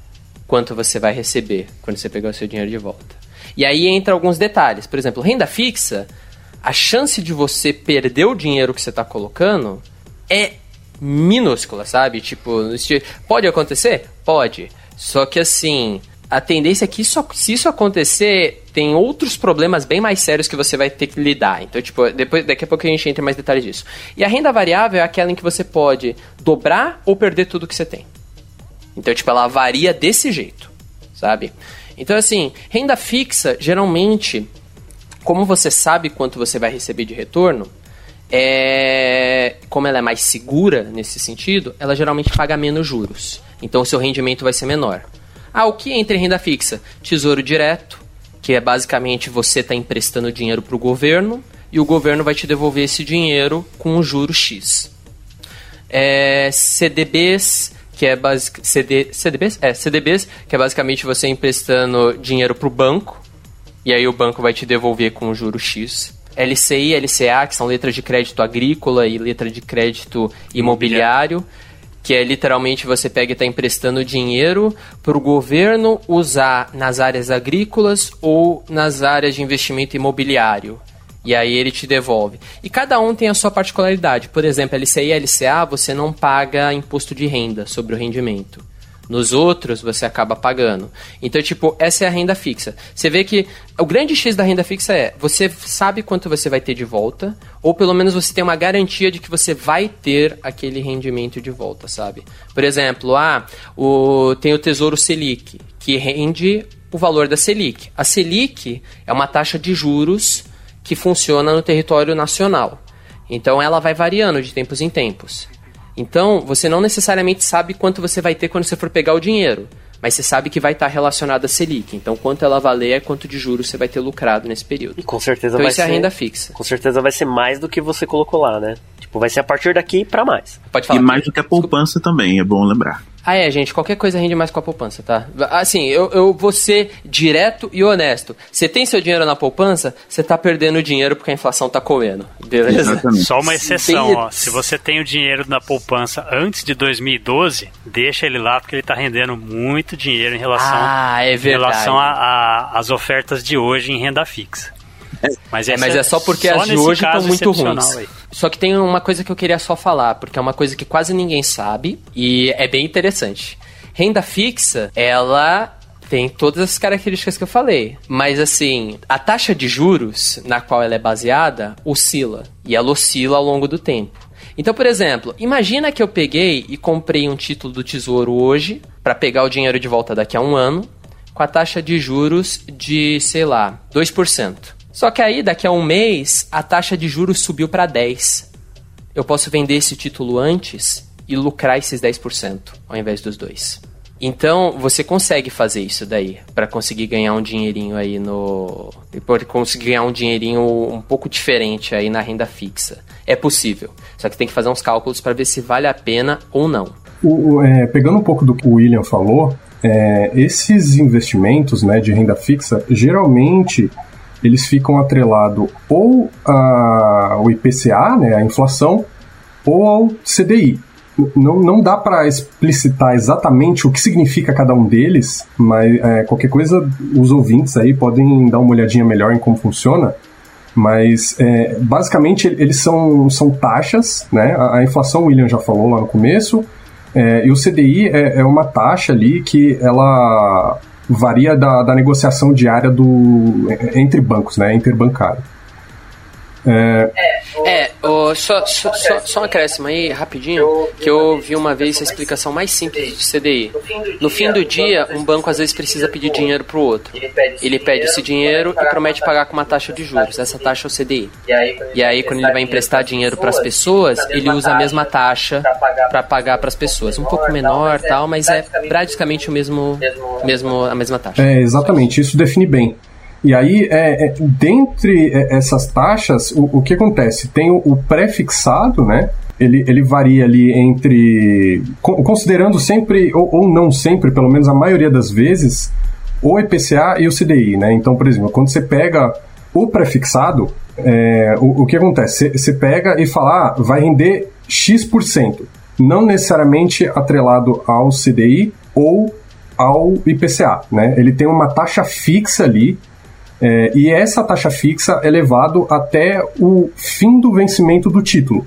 quanto você vai receber quando você pegar o seu dinheiro de volta. E aí entra alguns detalhes. Por exemplo, renda fixa, a chance de você perder o dinheiro que você está colocando é minúscula, sabe? Tipo, pode acontecer? Pode. Só que assim, a tendência é que isso, se isso acontecer, tem outros problemas bem mais sérios que você vai ter que lidar. Então, tipo, depois, daqui a pouco a gente entra em mais detalhes disso. E a renda variável é aquela em que você pode dobrar ou perder tudo que você tem. Então, tipo, ela varia desse jeito, sabe? Então, assim, renda fixa, geralmente, como você sabe quanto você vai receber de retorno, é... como ela é mais segura nesse sentido, ela geralmente paga menos juros. Então, o seu rendimento vai ser menor. Ah, o que entra em renda fixa? Tesouro direto, que é basicamente você está emprestando dinheiro para o governo e o governo vai te devolver esse dinheiro com um juro X. É, CDBs, que é basic, CD, CDBs? É, CDBs, que é basicamente você emprestando dinheiro para o banco e aí o banco vai te devolver com um juro X. LCI LCA, que são letras de crédito agrícola e letra de crédito imobiliário. imobiliário que é literalmente você pega e está emprestando dinheiro para o governo usar nas áreas agrícolas ou nas áreas de investimento imobiliário. E aí ele te devolve. E cada um tem a sua particularidade. Por exemplo, LCI e LCA você não paga imposto de renda sobre o rendimento. Nos outros, você acaba pagando. Então, tipo, essa é a renda fixa. Você vê que o grande X da renda fixa é você sabe quanto você vai ter de volta, ou pelo menos você tem uma garantia de que você vai ter aquele rendimento de volta, sabe? Por exemplo, ah, o, tem o Tesouro Selic, que rende o valor da Selic. A Selic é uma taxa de juros que funciona no território nacional. Então ela vai variando de tempos em tempos. Então, você não necessariamente sabe quanto você vai ter quando você for pegar o dinheiro, mas você sabe que vai estar relacionado à Selic. Então, quanto ela valer é quanto de juros você vai ter lucrado nesse período. E com certeza então, vai isso ser é a renda fixa. Com certeza vai ser mais do que você colocou lá, né? Tipo, vai ser a partir daqui para mais. Pode falar. E mais do que a poupança também, é bom lembrar. Ah, é, gente, qualquer coisa rende mais com a poupança, tá? Assim, eu, eu vou ser direto e honesto. Você tem seu dinheiro na poupança, você tá perdendo dinheiro porque a inflação tá comendo, beleza? Exatamente. Só uma exceção, ó. Se você tem o dinheiro na poupança antes de 2012, deixa ele lá porque ele tá rendendo muito dinheiro em relação, ah, é em relação às ofertas de hoje em renda fixa. Mas, é, mas é só porque só as de hoje estão muito ruins. Aí. Só que tem uma coisa que eu queria só falar, porque é uma coisa que quase ninguém sabe e é bem interessante. Renda fixa, ela tem todas as características que eu falei. Mas assim, a taxa de juros na qual ela é baseada oscila. E ela oscila ao longo do tempo. Então, por exemplo, imagina que eu peguei e comprei um título do Tesouro hoje para pegar o dinheiro de volta daqui a um ano, com a taxa de juros de, sei lá, 2%. Só que aí, daqui a um mês, a taxa de juros subiu para 10%. Eu posso vender esse título antes e lucrar esses 10% ao invés dos dois. Então, você consegue fazer isso daí para conseguir ganhar um dinheirinho aí no. Para conseguir ganhar um dinheirinho um pouco diferente aí na renda fixa. É possível. Só que tem que fazer uns cálculos para ver se vale a pena ou não. O, é, pegando um pouco do que o William falou, é, esses investimentos né, de renda fixa, geralmente eles ficam atrelados ou ao IPCA, né, a inflação, ou ao CDI. Não, não dá para explicitar exatamente o que significa cada um deles, mas é, qualquer coisa os ouvintes aí podem dar uma olhadinha melhor em como funciona. Mas é, basicamente eles são, são taxas, né? A, a, inflação o William já falou lá no começo, é, e o CDI é, é uma taxa ali que ela varia da, da negociação diária do, entre bancos, né, interbancário. É, é oh, só, só, só, só um acréscimo aí, rapidinho, que eu vi uma vez a explicação mais simples do CDI. No fim do dia, um banco às vezes precisa pedir dinheiro para o outro. Ele pede esse dinheiro e promete pagar com uma taxa de juros. Essa taxa é o CDI. E aí, quando ele vai emprestar dinheiro para as pessoas, ele usa a mesma taxa para pagar para as pessoas. Um pouco menor, tal, mas é praticamente o mesmo, mesmo a mesma taxa. É, exatamente. Isso define bem. E aí, é, é, dentre essas taxas, o, o, que acontece? Tem o, o pré-fixado, né? ele, ele varia ali entre. Considerando sempre, ou, ou não sempre, pelo menos a maioria das vezes, o IPCA e o CDI, né? Então, por exemplo, quando você pega o prefixado, é, o, o, que acontece? Você pega e fala, ah, vai render X%, não necessariamente atrelado ao CDI ou ao IPCA, né? Ele tem uma taxa fixa ali, é, e essa taxa fixa é levado até o fim do vencimento do título.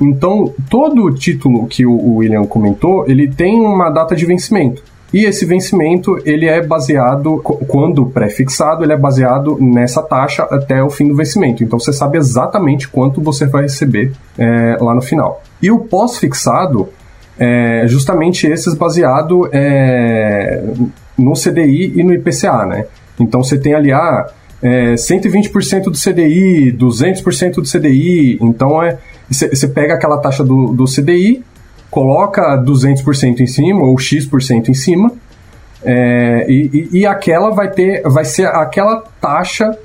Então, todo título que o William comentou, ele tem uma data de vencimento. E esse vencimento, ele é baseado, quando pré-fixado, ele é baseado nessa taxa até o fim do vencimento. Então, você sabe exatamente quanto você vai receber é, lá no final. E o pós-fixado, é justamente esses baseado é, no CDI e no IPCA, né? Então, você tem ali, ah, é, 120% do CDI, 200% do CDI. Então, é você pega aquela taxa do, do CDI, coloca 200% em cima ou X% em cima, é, e, e, aquela vai ter, vai ser aquela taxa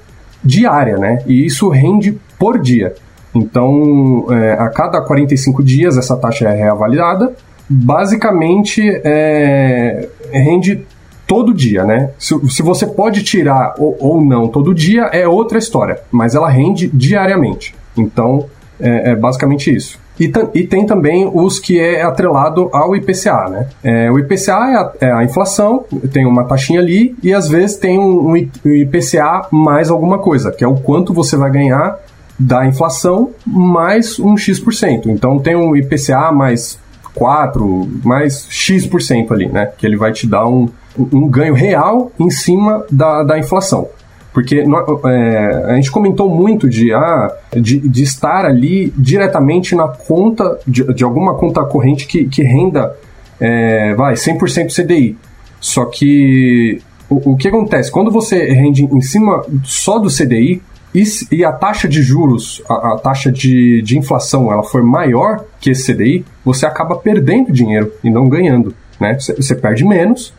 diária, né? E isso rende por dia. Então, é, a cada 45 dias essa taxa é reavaliada. Basicamente, é, rende todo dia, né? Se, se você pode tirar ou, ou, não todo dia é outra história, mas ela rende diariamente. Então, é, é basicamente isso. E, e, tem também os que é atrelado ao IPCA, né? É, o IPCA é a, é a, inflação, tem uma taxinha ali, e às vezes tem um, um IPCA mais alguma coisa, que é o quanto você vai ganhar da inflação mais um X%. Então tem um IPCA mais 4, mais X% ali, né? Que ele vai te dar um, um ganho real em cima da, da inflação. Porque é, a gente comentou muito de, ah, de, de, estar ali diretamente na conta, de, de alguma conta corrente que, que renda, é, vai, 100% CDI. Só que o, o, que acontece? Quando você rende em cima só do CDI, e, e a taxa de juros, a, a, taxa de, de inflação, ela for maior que esse CDI, você acaba perdendo dinheiro e não ganhando. Né? Você, você perde menos,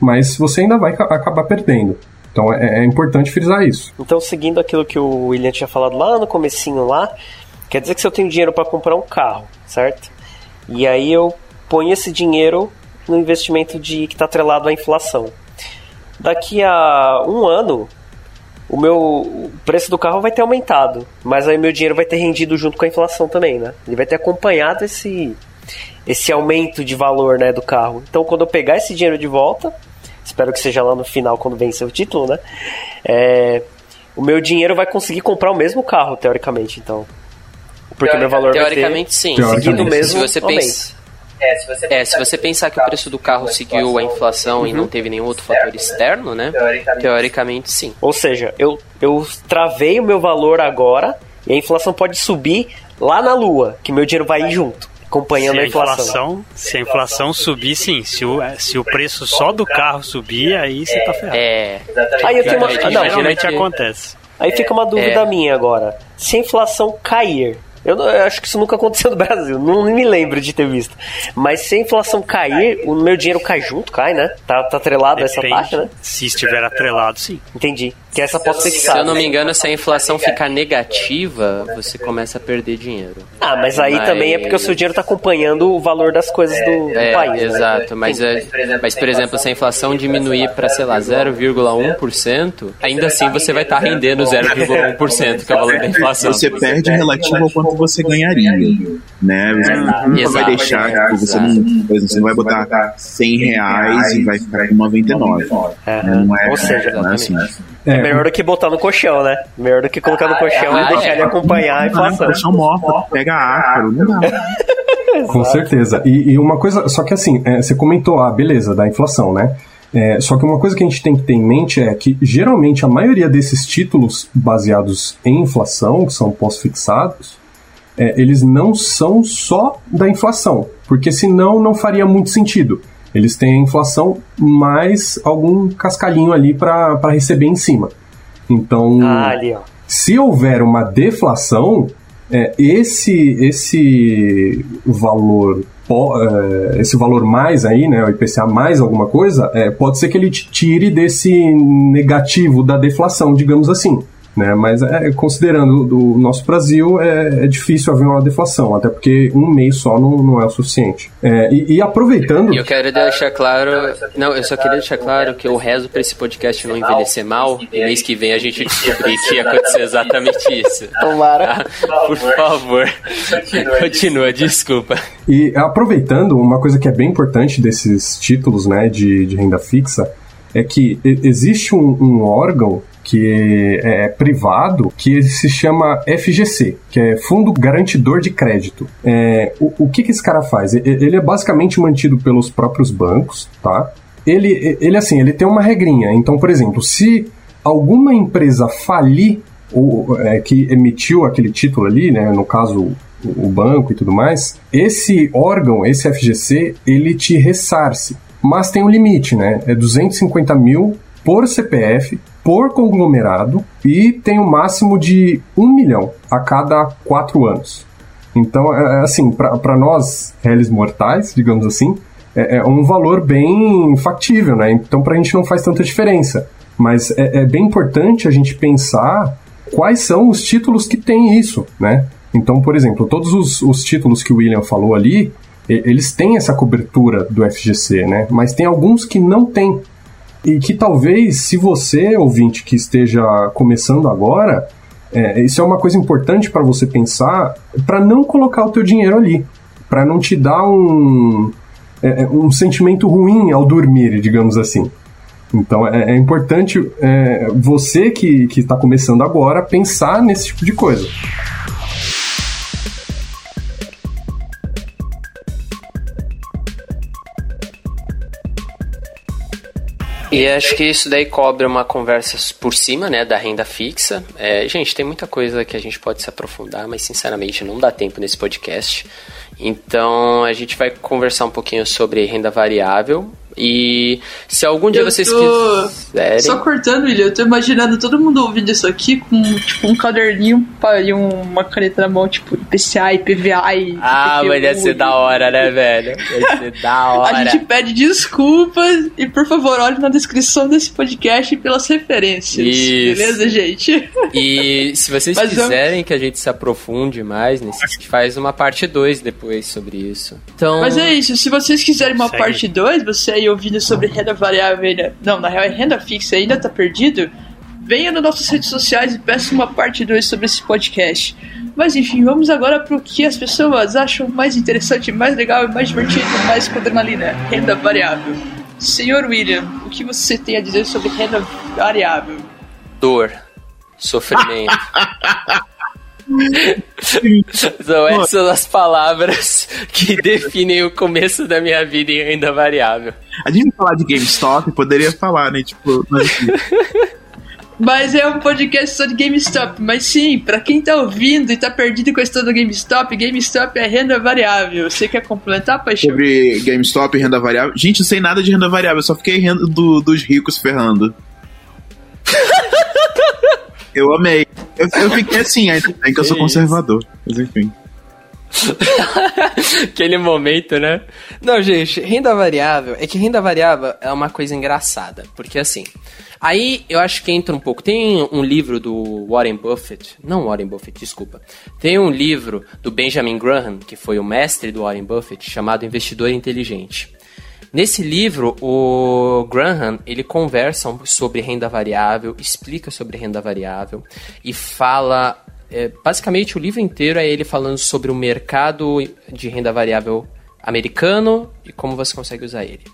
mas você ainda vai acabar perdendo. Então é, é, importante frisar isso. Então, seguindo aquilo que o William tinha falado lá no comecinho lá, quer dizer que se eu tenho dinheiro para comprar um carro, certo? E aí eu ponho esse dinheiro no investimento de que está atrelado à inflação. Daqui a um ano, o meu o preço do carro vai ter aumentado, mas aí meu dinheiro vai ter rendido junto com a inflação também, né? Ele vai ter acompanhado esse esse aumento de valor, né, do carro. Então, quando eu pegar esse dinheiro de volta, espero que seja lá no final quando vencer o título, né? É, o meu dinheiro vai conseguir comprar o mesmo carro, teoricamente, então. Porque meu valor teoricamente, vai sim. Seguindo o mesmo se você pensa, é, se você, é, se você pensar que o preço do carro seguiu a inflação uhum. e não teve nenhum outro fator externo, né? Teoricamente, teoricamente sim. Ou seja, eu, eu travei o meu valor agora e a inflação pode subir lá na lua, que meu dinheiro vai ir junto acompanhando se a inflação. inflação. Se a inflação subir, sim. Se o, se o preço só do carro subir, aí você tá ferrado. É. Aí eu tenho uma... Não, geralmente acontece. Aí fica uma dúvida é. minha agora. Se a inflação cair, eu, eu, acho que isso nunca aconteceu no Brasil, não me lembro de ter visto. Mas se a inflação cair, o meu dinheiro cai junto, cai, né? Tá, tá atrelado a essa taxa, né? Se estiver atrelado, sim. Entendi. Que essa pode ser Se eu não me engano, se a inflação ficar negativa, você começa a perder dinheiro. Ah, mas aí mas... também é porque o seu dinheiro está acompanhando o valor das coisas do, do é, país. Né? Exato, mas, é, mas por exemplo, se a inflação diminuir para, sei lá, 0,1%, ainda assim você vai estar tá rendendo 0,1%, que é o valor da inflação. Você perde relativo ao quanto você ganharia, né? Você não vai deixar, tipo, você não, você não vai botar 100 reais e vai ficar com 99. É, não é, Ou seja, não é assim. É, melhor do que botar no colchão, né? Melhor do que colocar no colchão ah, e deixar é. ele acompanhar a inflação. Colchão morto, pega ácaro, não dá. [laughs] Com certeza. E, e, uma coisa, só que assim, é, você comentou, ah, beleza, da inflação, né? É, só que uma coisa que a gente tem que ter em mente é que geralmente a maioria desses títulos baseados em inflação, que são pós-fixados, é, eles não são só da inflação, porque senão não faria muito sentido eles têm a inflação mais algum cascalhinho ali para receber em cima. Então, ah, ali, se houver uma deflação, é, esse, esse valor é, esse valor mais aí, né, o IPCA mais alguma coisa, é, pode ser que ele te tire desse negativo da deflação, digamos assim. Né? Mas é, considerando o nosso Brasil, é, é, difícil haver uma deflação, até porque um mês só não, não é o suficiente. É, e, e, aproveitando. E eu quero deixar claro. Não, eu só queria deixar claro que eu rezo para esse podcast não envelhecer mal e mês que vem a gente descobrir que ia acontecer exatamente isso. Tomara. Ah, por favor. Continua, desculpa. E aproveitando, uma coisa que é bem importante desses títulos né, de, de renda fixa é que existe um, um órgão que é, é, privado, que se chama FGC, que é Fundo Garantidor de Crédito. É, o, o que, que esse cara faz? Ele é basicamente mantido pelos próprios bancos, tá? Ele, ele assim, ele tem uma regrinha. Então, por exemplo, se alguma empresa falir ou é, que emitiu aquele título ali, né, no caso o banco e tudo mais, esse órgão, esse FGC, ele te ressarce. Mas tem um limite, né? É 250 mil por CPF, por conglomerado e tem um máximo de um milhão a cada quatro anos. Então, é, é assim, para nós, réis mortais, digamos assim, é, é, um valor bem factível, né? Então, para a gente não faz tanta diferença. Mas é, é, bem importante a gente pensar quais são os títulos que têm isso, né? Então, por exemplo, todos os, os títulos que o William falou ali, eles têm essa cobertura do FGC, né? Mas tem alguns que não têm. E que talvez, se você, ouvinte, que esteja começando agora, é, isso é uma coisa importante para você pensar, para não colocar o teu dinheiro ali, para não te dar um, é, é, um sentimento ruim ao dormir, digamos assim. Então é, é importante é, você que está começando agora pensar nesse tipo de coisa. E acho que isso daí cobre uma conversa por cima, né, da renda fixa. É, gente, tem muita coisa que a gente pode se aprofundar, mas sinceramente não dá tempo nesse podcast. Então a gente vai conversar um pouquinho sobre renda variável, e se algum dia eu vocês tô... quiserem. Só cortando, William, eu tô imaginando todo mundo ouvindo isso aqui com tipo, um caderninho e uma caneta na mão, tipo IPCA, IPVA e. Ah, mas ia ser da hora, né, velho? Ia ser da [laughs] hora. A gente pede desculpas e, por favor, olhe na descrição desse podcast pelas referências. Isso. Beleza, gente? E se vocês [laughs] mas quiserem eu... que a gente se aprofunde mais, a gente faz uma parte 2 depois sobre isso. Então... Mas é isso, se vocês quiserem uma Segue. parte 2, você aí ouvindo sobre renda variável ainda. Não, na real é renda fixa ainda tá perdido. Venha nas nossas redes sociais e peça uma parte 2 sobre esse podcast. Mas enfim, vamos agora para o que as pessoas acham mais interessante, mais legal, mais divertido, mais com adrenalina: renda variável. Senhor William, o que você tem a dizer sobre renda variável? Dor, sofrimento. [laughs] [laughs] São essas as palavras que definem o começo da minha vida em renda variável. A gente falar de GameStop, poderia falar, né? Tipo, mas... Assim. mas é um podcast só de GameStop. Mas sim, para quem tá ouvindo e tá perdido com a história do GameStop, GameStop é renda variável. Você quer complementar, Paixão? Sobre GameStop e renda variável? Gente, eu sei nada de renda variável, eu só fiquei renda do, dos ricos ferrando. [laughs] eu amei. Eu, eu fiquei assim, ainda bem que eu sou conservador. Mas enfim. [laughs] Aquele momento, né? Não, gente, renda variável. É que renda variável é uma coisa engraçada. Porque assim. Aí eu acho que entra um pouco. Tem um livro do Warren Buffett. Não Warren Buffett, desculpa. Tem um livro do Benjamin Graham, que foi o mestre do Warren Buffett, chamado Investidor Inteligente. Nesse livro, o Graham ele conversa sobre renda variável, explica sobre renda variável e fala. É, basicamente, o livro inteiro é ele falando sobre o mercado de renda variável americano e como você consegue usar ele.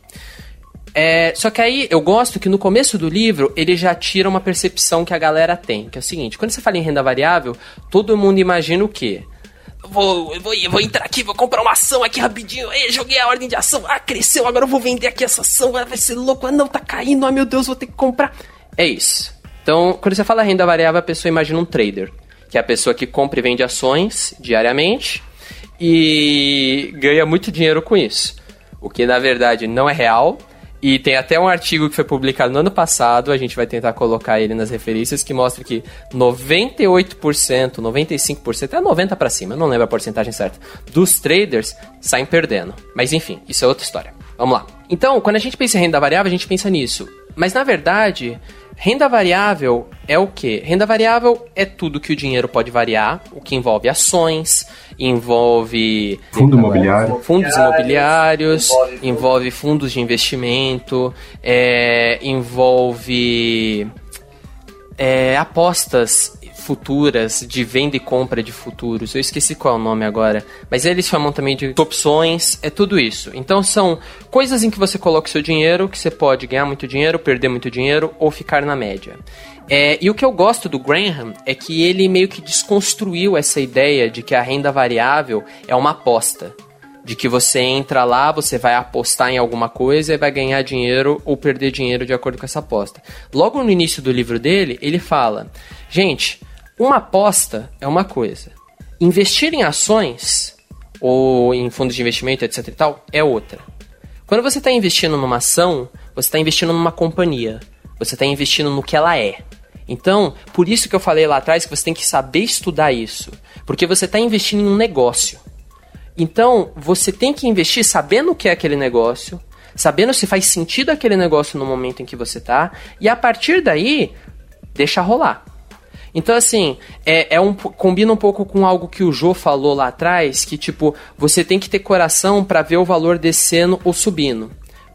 É, só que aí eu gosto que no começo do livro ele já tira uma percepção que a galera tem, que é o seguinte: quando você fala em renda variável, todo mundo imagina o quê? Vou, vou, vou entrar aqui, vou comprar uma ação aqui rapidinho. Ei, joguei a ordem de ação. Ah, cresceu, agora eu vou vender aqui essa ação. Ah, vai ser louco. Ah, não, tá caindo. Ah, meu Deus, vou ter que comprar. É isso. Então, quando você fala renda variável, a pessoa imagina um trader. Que é a pessoa que compra e vende ações diariamente e ganha muito dinheiro com isso. O que na verdade não é real, e tem até um artigo que foi publicado no ano passado, a gente vai tentar colocar ele nas referências, que mostra que 98%, 95%, até 90% para cima, não lembro a porcentagem certa, dos traders saem perdendo. Mas enfim, isso é outra história. Vamos lá. Então, quando a gente pensa em renda variável, a gente pensa nisso. Mas na verdade, Renda variável é o que? Renda variável é tudo que o dinheiro pode variar, o que envolve ações, envolve Fundo imobiliário. fundos imobiliários, envolve fundos de investimento, é, envolve é, apostas futuras de venda e compra de futuros. Eu esqueci qual é o nome agora, mas eles chamam também de opções, é tudo isso. Então são coisas em que você coloca o seu dinheiro, que você pode ganhar muito dinheiro, perder muito dinheiro ou ficar na média. É, e o que eu gosto do Graham é que ele meio que desconstruiu essa ideia de que a renda variável é uma aposta. De que você entra lá, você vai apostar em alguma coisa e vai ganhar dinheiro ou perder dinheiro de acordo com essa aposta. Logo no início do livro dele, ele fala: gente, uma aposta é uma coisa, investir em ações ou em fundos de investimento, etc e tal, é outra. Quando você está investindo numa ação, você está investindo numa companhia, você está investindo no que ela é. Então, por isso que eu falei lá atrás que você tem que saber estudar isso, porque você está investindo em um negócio. Então, você tem que investir sabendo o que é aquele negócio, sabendo se faz sentido aquele negócio no momento em que você tá, e a partir daí, deixa rolar. Então, assim, é, é um, combina um pouco com algo que o Jô falou lá atrás, que, tipo, você tem que ter coração para ver o valor descendo ou subindo.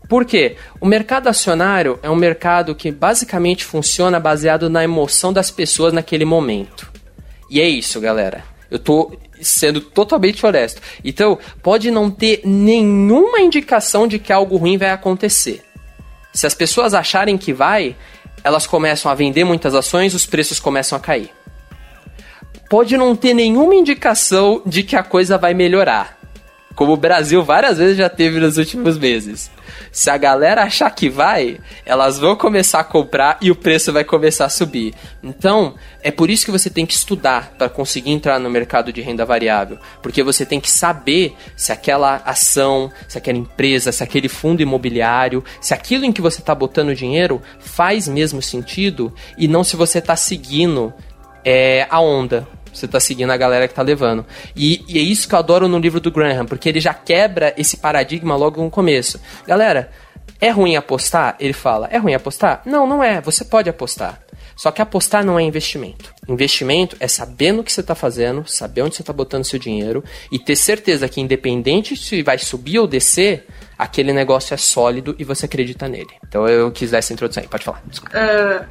Por quê? O mercado acionário é um mercado que basicamente funciona baseado na emoção das pessoas naquele momento. E é isso, galera. Eu tô sendo totalmente honesto. Então, pode não ter nenhuma indicação de que algo ruim vai acontecer. Se as pessoas acharem que vai, elas começam a vender muitas ações, os preços começam a cair. Pode não ter nenhuma indicação de que a coisa vai melhorar. Como o Brasil várias vezes já teve nos últimos meses. Se a galera achar que vai, elas vão começar a comprar e o preço vai começar a subir. Então, é por isso que você tem que estudar para conseguir entrar no mercado de renda variável, porque você tem que saber se aquela ação, se aquela empresa, se aquele fundo imobiliário, se aquilo em que você está botando dinheiro faz mesmo sentido e não se você está seguindo é, a onda. Você tá seguindo a galera que tá levando. E, e, é isso que eu adoro no livro do Graham, porque ele já quebra esse paradigma logo no começo. Galera, é ruim apostar? Ele fala, é ruim apostar? Não, não é. Você pode apostar. Só que apostar não é investimento. Investimento é saber no que você está fazendo, saber onde você está botando seu dinheiro e ter certeza que, independente se vai subir ou descer, aquele negócio é sólido e você acredita nele. Então eu quis dar essa introdução aí, pode falar. É,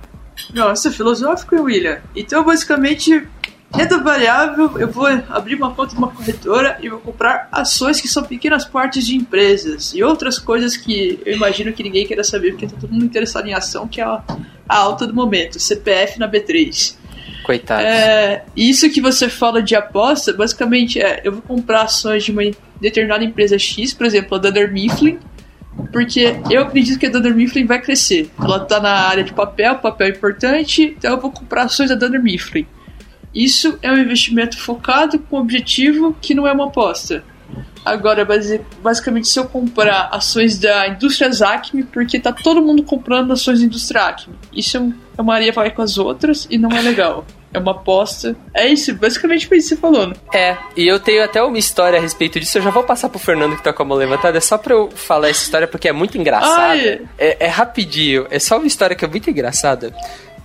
nossa, filosófico, William. Então, basicamente, Renda variável, eu vou abrir uma conta numa corretora e vou comprar ações que são pequenas partes de empresas e outras coisas que eu imagino que ninguém queira saber porque tá todo mundo interessado em ação, que é a, a alta do momento, CPF na B3. Coitado. É, isso que você fala de aposta, basicamente é, eu vou comprar ações de uma determinada empresa X, por exemplo, a Dunder Mifflin, porque eu acredito que a Dunder Mifflin vai crescer. Ela está na área de papel, papel é importante, então eu vou comprar ações da Dunder Mifflin. Isso é um investimento focado com objetivo que não é uma aposta. Agora, basicamente, se eu comprar ações da indústria Zacme, porque tá todo mundo comprando ações da indústria Acme, isso é uma areia vai com as outras e não é legal. É uma aposta. É isso, basicamente foi isso que você falou. Né? É, e eu tenho até uma história a respeito disso. Eu já vou passar pro Fernando que tá com a mão levantada. É só pra eu falar essa história porque é muito engraçada. É, é rapidinho. É só uma história que é muito engraçada.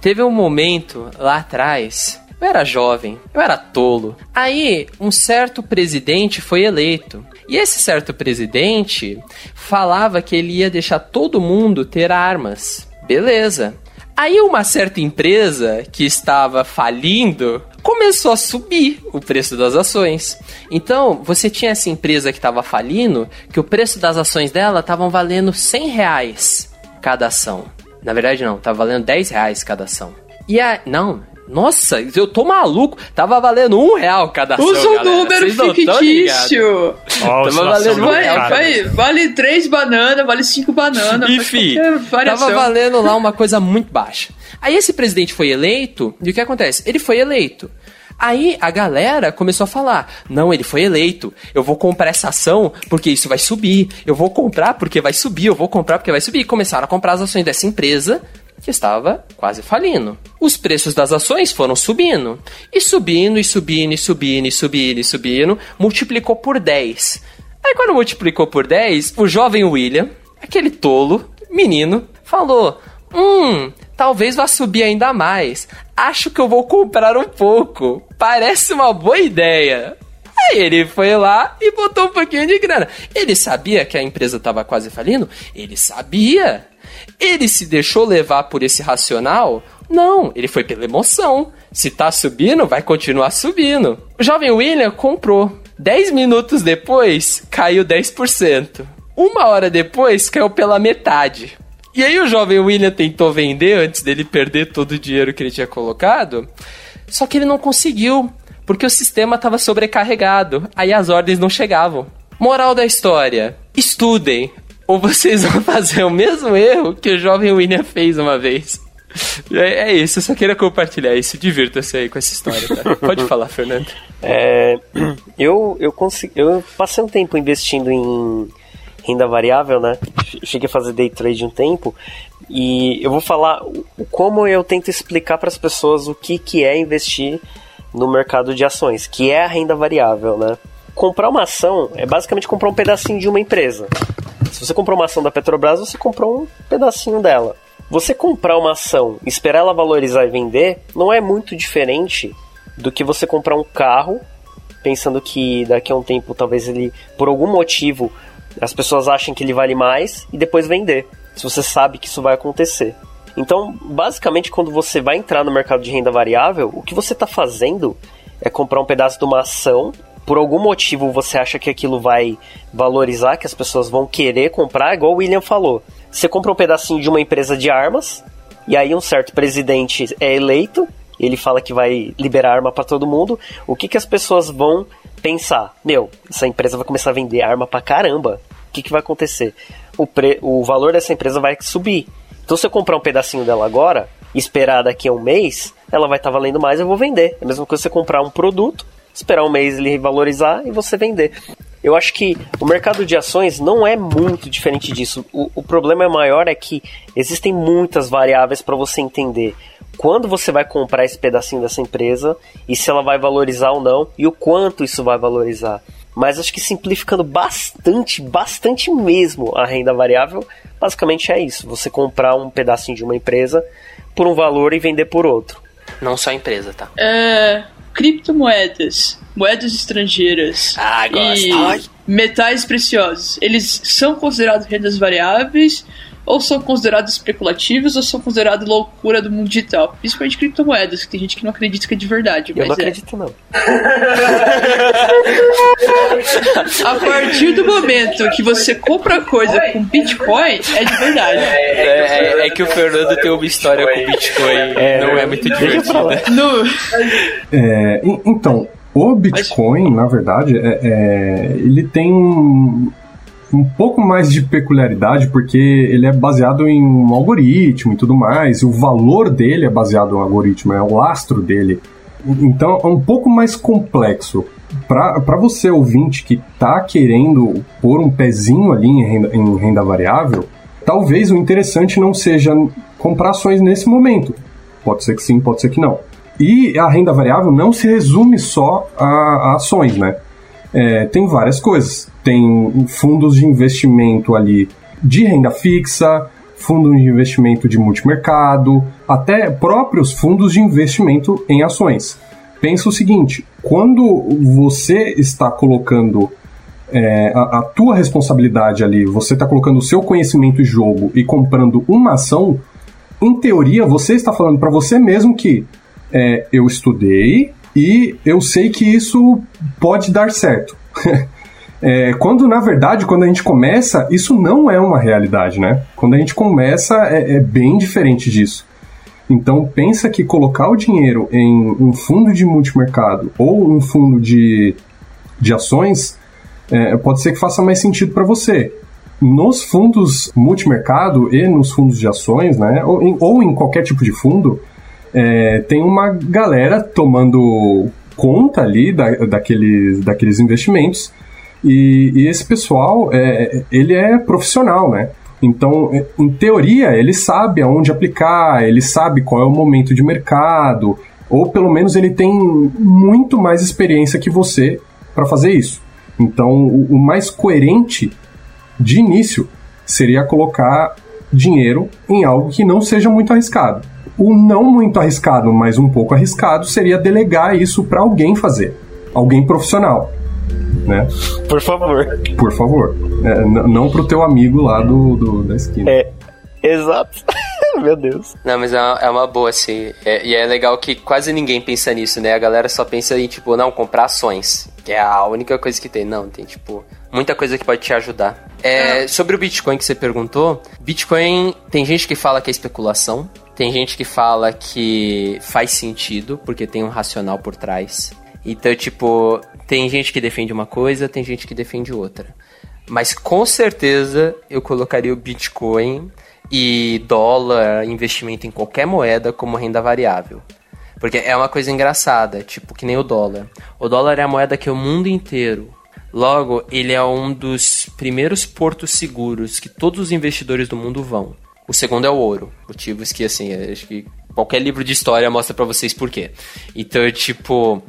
Teve um momento lá atrás eu era jovem, eu era tolo. Aí, um certo presidente foi eleito. E esse certo presidente falava que ele ia deixar todo mundo ter armas. Beleza. Aí uma certa empresa que estava falindo começou a subir o preço das ações. Então, você tinha essa empresa que estava falindo, que o preço das ações dela estavam valendo 100 reais cada ação. Na verdade, não, estava valendo 10 reais cada ação. E a. Não, nossa, eu tô maluco. Tava valendo um real cada ação, Usa um número fictício. Tava valendo um real. Vai, vale três bananas, vale cinco bananas. Enfim, tava valendo lá uma coisa muito baixa. Aí esse presidente foi eleito, e o que acontece? Ele foi eleito. Aí a galera começou a falar: não, ele foi eleito, eu vou comprar essa ação porque isso vai subir, eu vou comprar porque vai subir, eu vou comprar porque vai subir. E começaram a comprar as ações dessa empresa que estava quase falindo. Os preços das ações foram subindo. E subindo, e subindo, e subindo, e subindo, e subindo, multiplicou por 10. Aí quando multiplicou por 10, o jovem William, aquele tolo, menino, falou: Hum, talvez vá subir ainda mais. Acho que eu vou comprar um pouco. Parece uma boa ideia. Aí ele foi lá e botou um pouquinho de grana. Ele sabia que a empresa estava quase falindo? Ele sabia. Ele se deixou levar por esse racional? Não, ele foi pela emoção. Se tá subindo, vai continuar subindo. O jovem William comprou. 10 minutos depois, caiu 10%. Uma hora depois, caiu pela metade. E aí o jovem William tentou vender antes dele perder todo o dinheiro que ele tinha colocado, só que ele não conseguiu, porque o sistema estava sobrecarregado, aí as ordens não chegavam. Moral da história: estudem, ou vocês [laughs] vão fazer o mesmo erro que o jovem William fez uma vez. É, é isso, eu só queria compartilhar isso. Divirta-se aí com essa história, tá? Pode falar, Fernando. É, [clears throat] eu, eu, consegui, eu passei um tempo investindo em renda variável, né? Cheguei a fazer day trade um tempo e eu vou falar como eu tento explicar para as pessoas o que, que é investir no mercado de ações, que é a renda variável, né? Comprar uma ação é basicamente comprar um pedacinho de uma empresa. Se você comprou uma ação da Petrobras, você comprou um pedacinho dela. Você comprar uma ação, esperar ela valorizar e vender, não é muito diferente do que você comprar um carro, pensando que daqui a um tempo talvez ele, por algum motivo, as pessoas achem que ele vale mais e depois vender. Se você sabe que isso vai acontecer. Então, basicamente, quando você vai entrar no mercado de renda variável, o que você está fazendo é comprar um pedaço de uma ação. Por algum motivo você acha que aquilo vai valorizar, que as pessoas vão querer comprar, igual o William falou. Você compra um pedacinho de uma empresa de armas, e aí um certo presidente é eleito, ele fala que vai liberar arma para todo mundo. O que, que as pessoas vão pensar? Meu, essa empresa vai começar a vender arma pra caramba. O que, que vai acontecer? O, pre... o valor dessa empresa vai subir. Então, se eu comprar um pedacinho dela agora esperar daqui a um mês, ela vai estar tá valendo mais, eu vou vender. É a mesma coisa você comprar um produto, esperar um mês ele valorizar e você vender. Eu acho que o mercado de ações não é muito diferente disso. O, o problema maior é que existem muitas variáveis para você entender quando você vai comprar esse pedacinho dessa empresa e se ela vai valorizar ou não e o quanto isso vai valorizar. Mas acho que simplificando bastante, bastante mesmo a renda variável, basicamente é isso: você comprar um pedacinho de uma empresa por um valor e vender por outro. Não só a empresa, tá? É, criptomoedas, moedas estrangeiras ah, e Ai. metais preciosos, eles são considerados rendas variáveis ou são considerados especulativos ou são considerados loucura do mundo digital. Principalmente criptomoedas, que tem gente que não acredita que é de verdade. Eu mas não é. acredito, não. A partir do momento que você compra coisa com Bitcoin, é de verdade. É, é, é que o Fernando tem uma história com Bitcoin, não é muito divertida. No, É, e- então, o Bitcoin, na verdade, é, é- ele tem um, um pouco mais de peculiaridade porque ele é baseado em um algoritmo e tudo mais, e o valor dele é baseado em um algoritmo, é o lastro dele. Então é um pouco mais complexo. Para você, ouvinte, que está querendo pôr um pezinho ali em renda, em renda variável, talvez o interessante não seja comprar ações nesse momento. Pode ser que sim, pode ser que não. E a renda variável não se resume só a, a ações, né? É, tem várias coisas. Tem fundos de investimento ali de renda fixa, fundo de investimento de multimercado, até próprios fundos de investimento em ações. Pensa o seguinte: quando você está colocando é, a, a tua responsabilidade ali, você está colocando o seu conhecimento em jogo e comprando uma ação, em teoria você está falando para você mesmo que é, eu estudei e eu sei que isso pode dar certo. [laughs] É, quando na verdade, quando a gente começa, isso não é uma realidade, né? Quando a gente começa, é, é bem diferente disso. Então pensa que colocar o dinheiro em um fundo de multimercado ou um fundo de, de ações é, pode ser que faça mais sentido para você. Nos fundos multimercado e nos fundos de ações, né, ou em, ou em qualquer tipo de fundo, é, tem uma galera tomando conta ali da, daqueles, daqueles investimentos e, e esse pessoal, é, ele é profissional, né? Então, em teoria, ele sabe aonde aplicar, ele sabe qual é o momento de mercado, ou pelo menos ele tem muito mais experiência que você para fazer isso. Então, o, o mais coerente de início seria colocar dinheiro em algo que não seja muito arriscado. O não muito arriscado, mas um pouco arriscado, seria delegar isso para alguém fazer, alguém profissional. Né? Por favor. Por favor. É, não pro teu amigo lá do, do da esquina. É, exato. [laughs] Meu Deus. Não, mas é uma, é uma boa, assim. É, e é legal que quase ninguém pensa nisso, né? A galera só pensa em, tipo, não, comprar ações. Que é a única coisa que tem. Não, tem, tipo, muita coisa que pode te ajudar. É, sobre o Bitcoin que você perguntou, Bitcoin tem gente que fala que é especulação, tem gente que fala que faz sentido, porque tem um racional por trás. Então, tipo, tem gente que defende uma coisa, tem gente que defende outra. Mas com certeza eu colocaria o Bitcoin e dólar, investimento em qualquer moeda como renda variável. Porque é uma coisa engraçada, tipo que nem o dólar. O dólar é a moeda que o mundo inteiro. Logo, ele é um dos primeiros portos seguros que todos os investidores do mundo vão. O segundo é o ouro. Motivos que, assim, acho que qualquer livro de história mostra para vocês por quê. Então, tipo,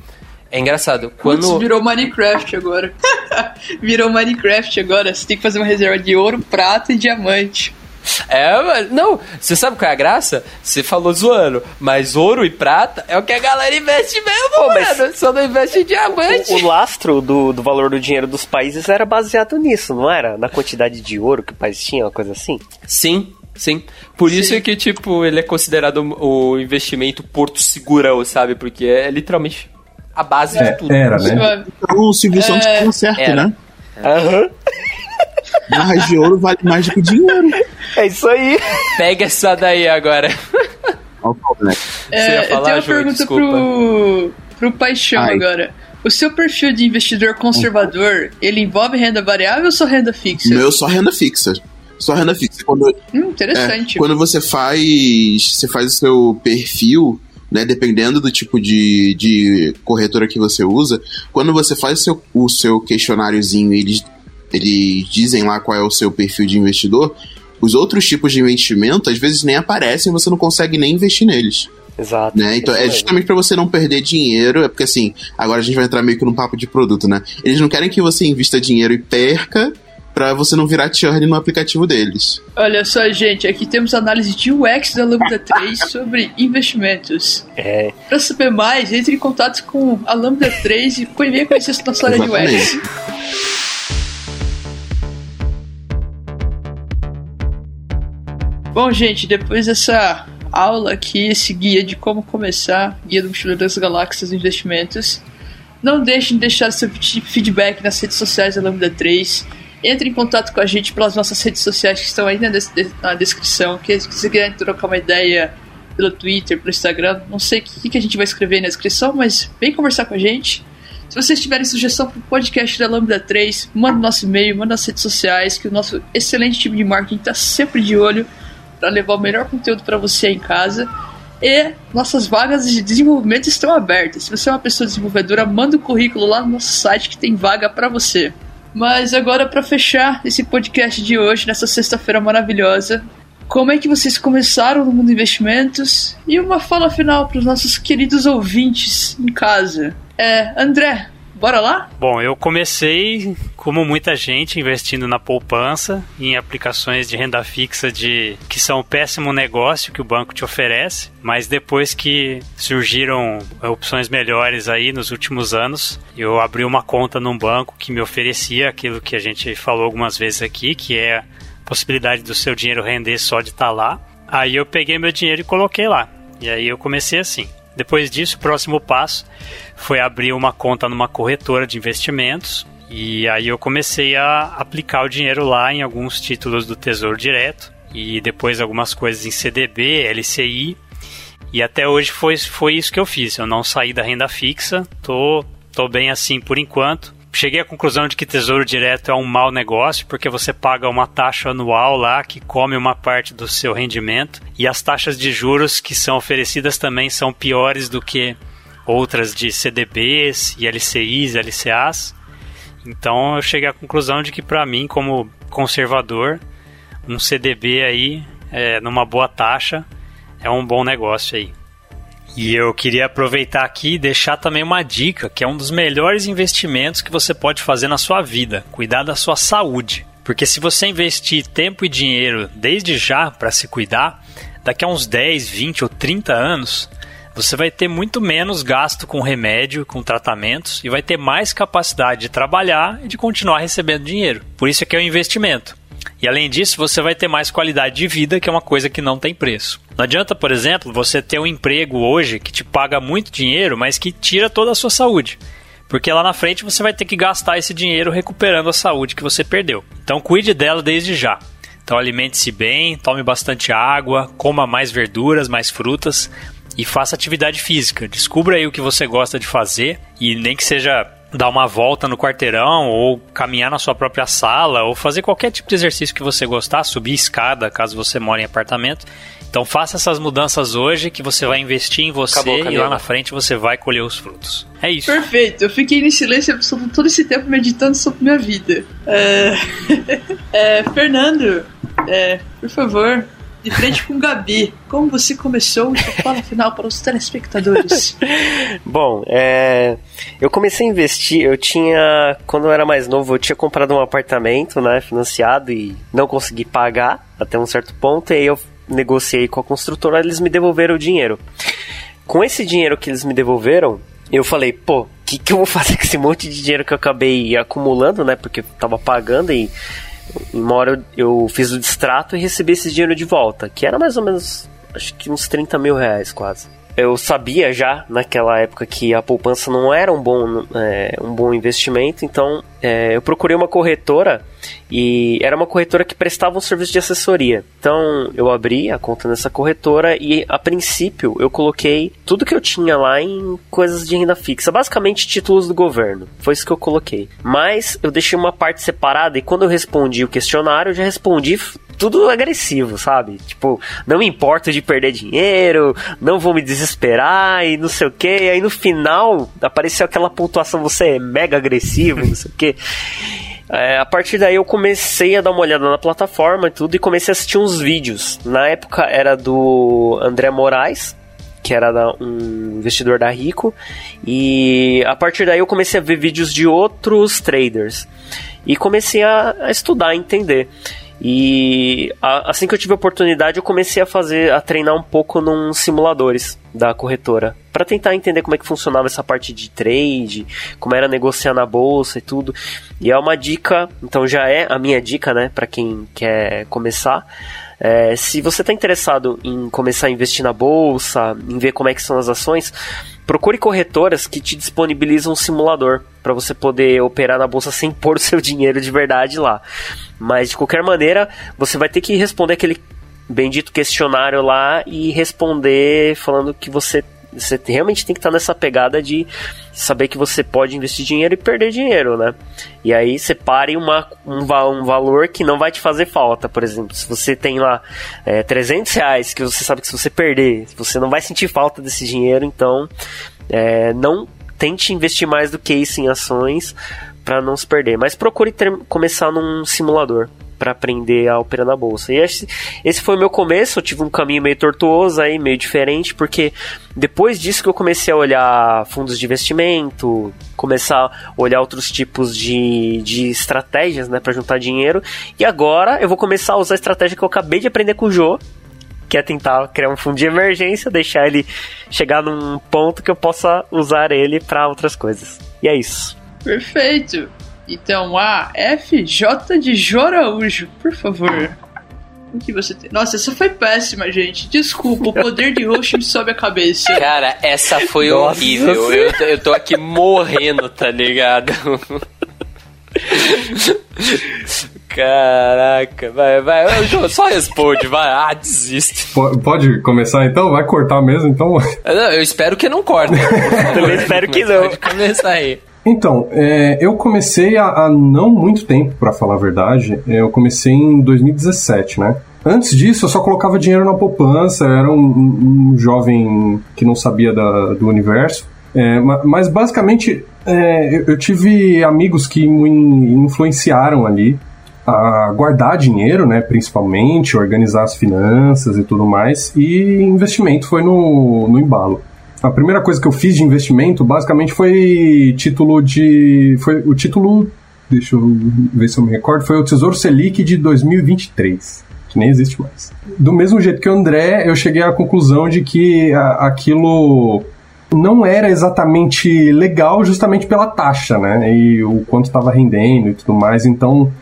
é engraçado. Quando. Putz, virou Minecraft agora. [laughs] virou Minecraft agora. Você tem que fazer uma reserva de ouro, prata e diamante. É, mano. Não, você sabe qual é a graça? Você falou zoando, mas ouro e prata é o que a galera investe mesmo, Pô, mano. Só não investe em diamante. O, o lastro do, do valor do dinheiro dos países era baseado nisso, não era? Na quantidade de ouro que o país tinha, uma coisa assim? Sim, Sim. Por isso é que, tipo, ele é considerado o investimento porto segurão, sabe? Porque é literalmente a base é, de tudo. Era, né? Então o Silvio Santos é, estava certo, era. né? Aham. Uhum. Barras de ouro vale mais do que dinheiro. É isso aí. Pega essa daí agora. É, falar, eu tenho uma Ju, pergunta pro, pro Paixão Ai. agora. O seu perfil de investidor conservador, ele envolve renda variável ou só renda fixa? Meu só renda fixa. Só renda fixa. Quando, hum, interessante. É, quando você faz. Você faz o seu perfil, né? Dependendo do tipo de, de corretora que você usa, quando você faz o seu, o seu questionáriozinho, eles, eles dizem lá qual é o seu perfil de investidor. Os outros tipos de investimento, às vezes, nem aparecem, você não consegue nem investir neles. Exato. Né? Então é justamente para você não perder dinheiro, é porque assim, agora a gente vai entrar meio que num papo de produto, né? Eles não querem que você invista dinheiro e perca para você não virar churn no aplicativo deles. Olha só, gente, aqui temos análise de UX da Lambda 3 [laughs] sobre investimentos. É. Para saber mais, entre em contato com a Lambda 3 e venha conhecer a nossa área de UX. Bom, gente, depois dessa aula aqui, esse guia de como começar, guia do Mochileiro das Galáxias Investimentos, não deixem de deixar seu feedback nas redes sociais da Lambda 3 entre em contato com a gente pelas nossas redes sociais que estão aí na, na descrição. Que se você quiser trocar uma ideia pelo Twitter, pelo Instagram, não sei o que, que a gente vai escrever na descrição, mas vem conversar com a gente. Se vocês tiverem sugestão para o podcast da Lambda 3, manda nosso e-mail, manda nas redes sociais, que o nosso excelente time de marketing está sempre de olho para levar o melhor conteúdo para você em casa. E nossas vagas de desenvolvimento estão abertas. Se você é uma pessoa desenvolvedora, manda o currículo lá no nosso site que tem vaga para você. Mas agora, para fechar esse podcast de hoje, nessa sexta-feira maravilhosa, como é que vocês começaram no mundo de investimentos? E uma fala final para os nossos queridos ouvintes em casa. É, André, Bora lá? Bom, eu comecei, como muita gente, investindo na poupança, em aplicações de renda fixa de que são um péssimo negócio que o banco te oferece, mas depois que surgiram opções melhores aí nos últimos anos, eu abri uma conta num banco que me oferecia aquilo que a gente falou algumas vezes aqui, que é a possibilidade do seu dinheiro render só de estar tá lá. Aí eu peguei meu dinheiro e coloquei lá. E aí eu comecei assim. Depois disso, o próximo passo foi abrir uma conta numa corretora de investimentos. E aí eu comecei a aplicar o dinheiro lá em alguns títulos do Tesouro Direto e depois algumas coisas em CDB, LCI. E até hoje foi, foi isso que eu fiz. Eu não saí da renda fixa, tô, tô bem assim por enquanto cheguei à conclusão de que tesouro direto é um mau negócio, porque você paga uma taxa anual lá que come uma parte do seu rendimento, e as taxas de juros que são oferecidas também são piores do que outras de CDBs e LCIs, LCAs. Então eu cheguei à conclusão de que para mim, como conservador, um CDB aí, é, numa boa taxa, é um bom negócio aí. E eu queria aproveitar aqui e deixar também uma dica, que é um dos melhores investimentos que você pode fazer na sua vida, cuidar da sua saúde. Porque se você investir tempo e dinheiro desde já para se cuidar, daqui a uns 10, 20 ou 30 anos, você vai ter muito menos gasto com remédio, com tratamentos e vai ter mais capacidade de trabalhar e de continuar recebendo dinheiro. Por isso é que é um investimento. E além disso, você vai ter mais qualidade de vida, que é uma coisa que não tem preço. Não adianta, por exemplo, você ter um emprego hoje que te paga muito dinheiro, mas que tira toda a sua saúde. Porque lá na frente você vai ter que gastar esse dinheiro recuperando a saúde que você perdeu. Então cuide dela desde já. Então alimente-se bem, tome bastante água, coma mais verduras, mais frutas e faça atividade física. Descubra aí o que você gosta de fazer e nem que seja dar uma volta no quarteirão ou caminhar na sua própria sala ou fazer qualquer tipo de exercício que você gostar, subir escada caso você mora em apartamento. Então faça essas mudanças hoje que você vai investir em você Acabou, e lá na frente você vai colher os frutos. É isso. Perfeito. Eu fiquei em silêncio absoluto todo esse tempo meditando sobre minha vida. É... [laughs] é, Fernando, é, por favor, de frente com o Gabi. Como você começou e fala final para os telespectadores? [laughs] Bom, é, eu comecei a investir, eu tinha, quando eu era mais novo, eu tinha comprado um apartamento, né, financiado e não consegui pagar até um certo ponto, e aí eu negociei com a construtora, eles me devolveram o dinheiro. Com esse dinheiro que eles me devolveram, eu falei, pô, o que, que eu vou [laughs] fazer com esse monte de dinheiro que eu acabei acumulando, né, porque eu tava pagando e uma hora eu, eu fiz o distrato e recebi esse dinheiro de volta, que era mais ou menos, acho que uns 30 mil reais quase. Eu sabia já naquela época que a poupança não era um bom, é, um bom investimento, então é, eu procurei uma corretora e era uma corretora que prestava um serviço de assessoria. Então eu abri a conta nessa corretora e a princípio eu coloquei tudo que eu tinha lá em coisas de renda fixa, basicamente títulos do governo. Foi isso que eu coloquei. Mas eu deixei uma parte separada e quando eu respondi o questionário, eu já respondi tudo agressivo, sabe? Tipo, não me importo de perder dinheiro, não vou me desesperar e não sei o que. Aí no final apareceu aquela pontuação, você é mega agressivo, não sei o que. [laughs] É, a partir daí eu comecei a dar uma olhada na plataforma e tudo e comecei a assistir uns vídeos. Na época era do André Moraes, que era um investidor da Rico, e a partir daí eu comecei a ver vídeos de outros traders e comecei a, a estudar, a entender. E a, assim que eu tive a oportunidade, eu comecei a fazer, a treinar um pouco num simuladores da corretora, para tentar entender como é que funcionava essa parte de trade, como era negociar na bolsa e tudo. E é uma dica, então já é a minha dica, né, para quem quer começar. É, se você está interessado em começar a investir na bolsa, em ver como é que são as ações, procure corretoras que te disponibilizam um simulador para você poder operar na bolsa sem pôr o seu [laughs] dinheiro de verdade lá. Mas de qualquer maneira, você vai ter que responder aquele bendito questionário lá e responder falando que você você realmente tem que estar nessa pegada de saber que você pode investir dinheiro e perder dinheiro, né? E aí separe uma, um, um valor que não vai te fazer falta. Por exemplo, se você tem lá é, 300 reais que você sabe que se você perder, você não vai sentir falta desse dinheiro, então é, não tente investir mais do que isso em ações para não se perder. Mas procure ter, começar num simulador para aprender a operar na bolsa. E esse, esse foi o meu começo. Eu tive um caminho meio tortuoso aí, meio diferente, porque depois disso que eu comecei a olhar fundos de investimento, começar a olhar outros tipos de, de estratégias, né, para juntar dinheiro. E agora eu vou começar a usar a estratégia que eu acabei de aprender com o Jô, que é tentar criar um fundo de emergência, deixar ele chegar num ponto que eu possa usar ele para outras coisas. E é isso. Perfeito. Então, a FJ de Joraújo, por favor. O que você tem? Nossa, essa foi péssima, gente. Desculpa, o poder de host me sobe a cabeça. Cara, essa foi Nossa. horrível. Eu, eu tô aqui morrendo, tá ligado? Caraca, vai, vai, só responde, vai, ah, desiste. Pode começar então? Vai cortar mesmo, então? Não, eu espero que não corte. [laughs] Também espero que não. Pode começar aí. Então, é, eu comecei há, não muito tempo, para falar a verdade. Eu comecei em 2017, né? Antes disso, eu só colocava dinheiro na poupança, era um, um jovem que não sabia da, do universo. É, mas basicamente, é, eu tive amigos que me influenciaram ali a guardar dinheiro, né, principalmente, organizar as finanças e tudo mais, e investimento foi no, no embalo. A primeira coisa que eu fiz de investimento, basicamente, foi título de. Foi o título deixa eu ver se eu me recordo, foi o Tesouro Selic de 2023, que nem existe mais. Do mesmo jeito que o André, eu cheguei à conclusão de que a, aquilo não era exatamente legal justamente pela taxa, né? E o quanto estava rendendo e tudo mais. Então,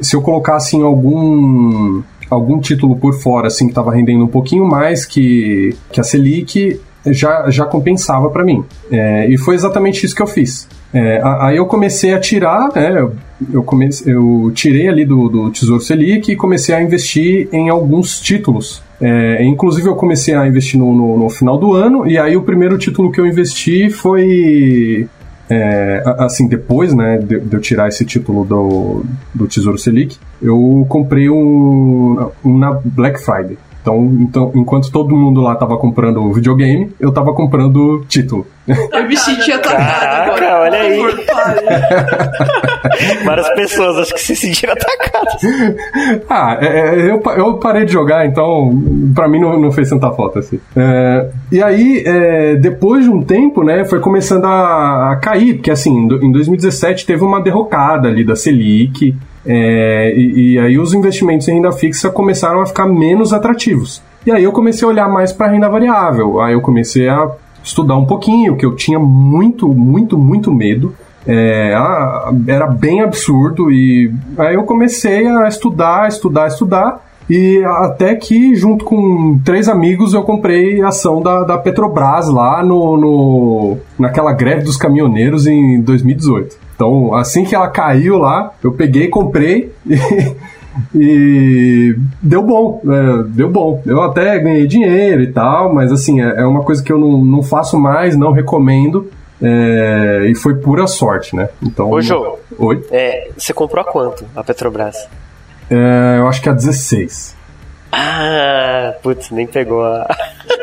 se eu colocasse em algum algum título por fora assim que estava rendendo um pouquinho mais que, que a Selic, já, já compensava para mim. É, e foi exatamente isso que eu fiz. É, aí eu comecei a tirar, né, eu, comecei, eu tirei ali do, do Tesouro Selic e comecei a investir em alguns títulos. É, inclusive eu comecei a investir no, no, no, final do ano, e aí o primeiro título que eu investi foi. É, assim, depois né, de, de, eu tirar esse título do, do Tesouro Selic, eu comprei um, um na Black Friday. Então, então, enquanto todo mundo lá tava comprando videogame, eu tava comprando título. [laughs] Eu me senti atacado Caraca, agora. olha aí. [laughs] Várias pessoas acho que se sentiram atacadas. [laughs] ah, é, é, eu, eu parei de jogar, então pra mim não, não fez tanta falta assim. É, e aí, é, depois de um tempo, né, foi começando a, a cair, porque assim, em 2017 teve uma derrocada ali da Selic. É, e, e, aí os investimentos em renda fixa começaram a ficar menos atrativos. E aí eu comecei a olhar mais para renda variável. Aí eu comecei a estudar um pouquinho, que eu tinha muito, muito, muito medo. É, era bem absurdo e aí eu comecei a estudar, estudar, estudar e até que junto com três amigos eu comprei ação da, da Petrobras lá no, no naquela greve dos caminhoneiros em 2018. Então, assim que ela caiu lá, eu peguei, comprei [laughs] e, e deu bom, né? deu bom. Eu até ganhei dinheiro e tal, mas assim, é, é uma coisa que eu não, não faço mais, não recomendo. É, e foi pura sorte, né? Então. Ô, Jô, Oi? É, você comprou a quanto a Petrobras? É, eu acho que é a 16. Ah, putz, nem pegou a.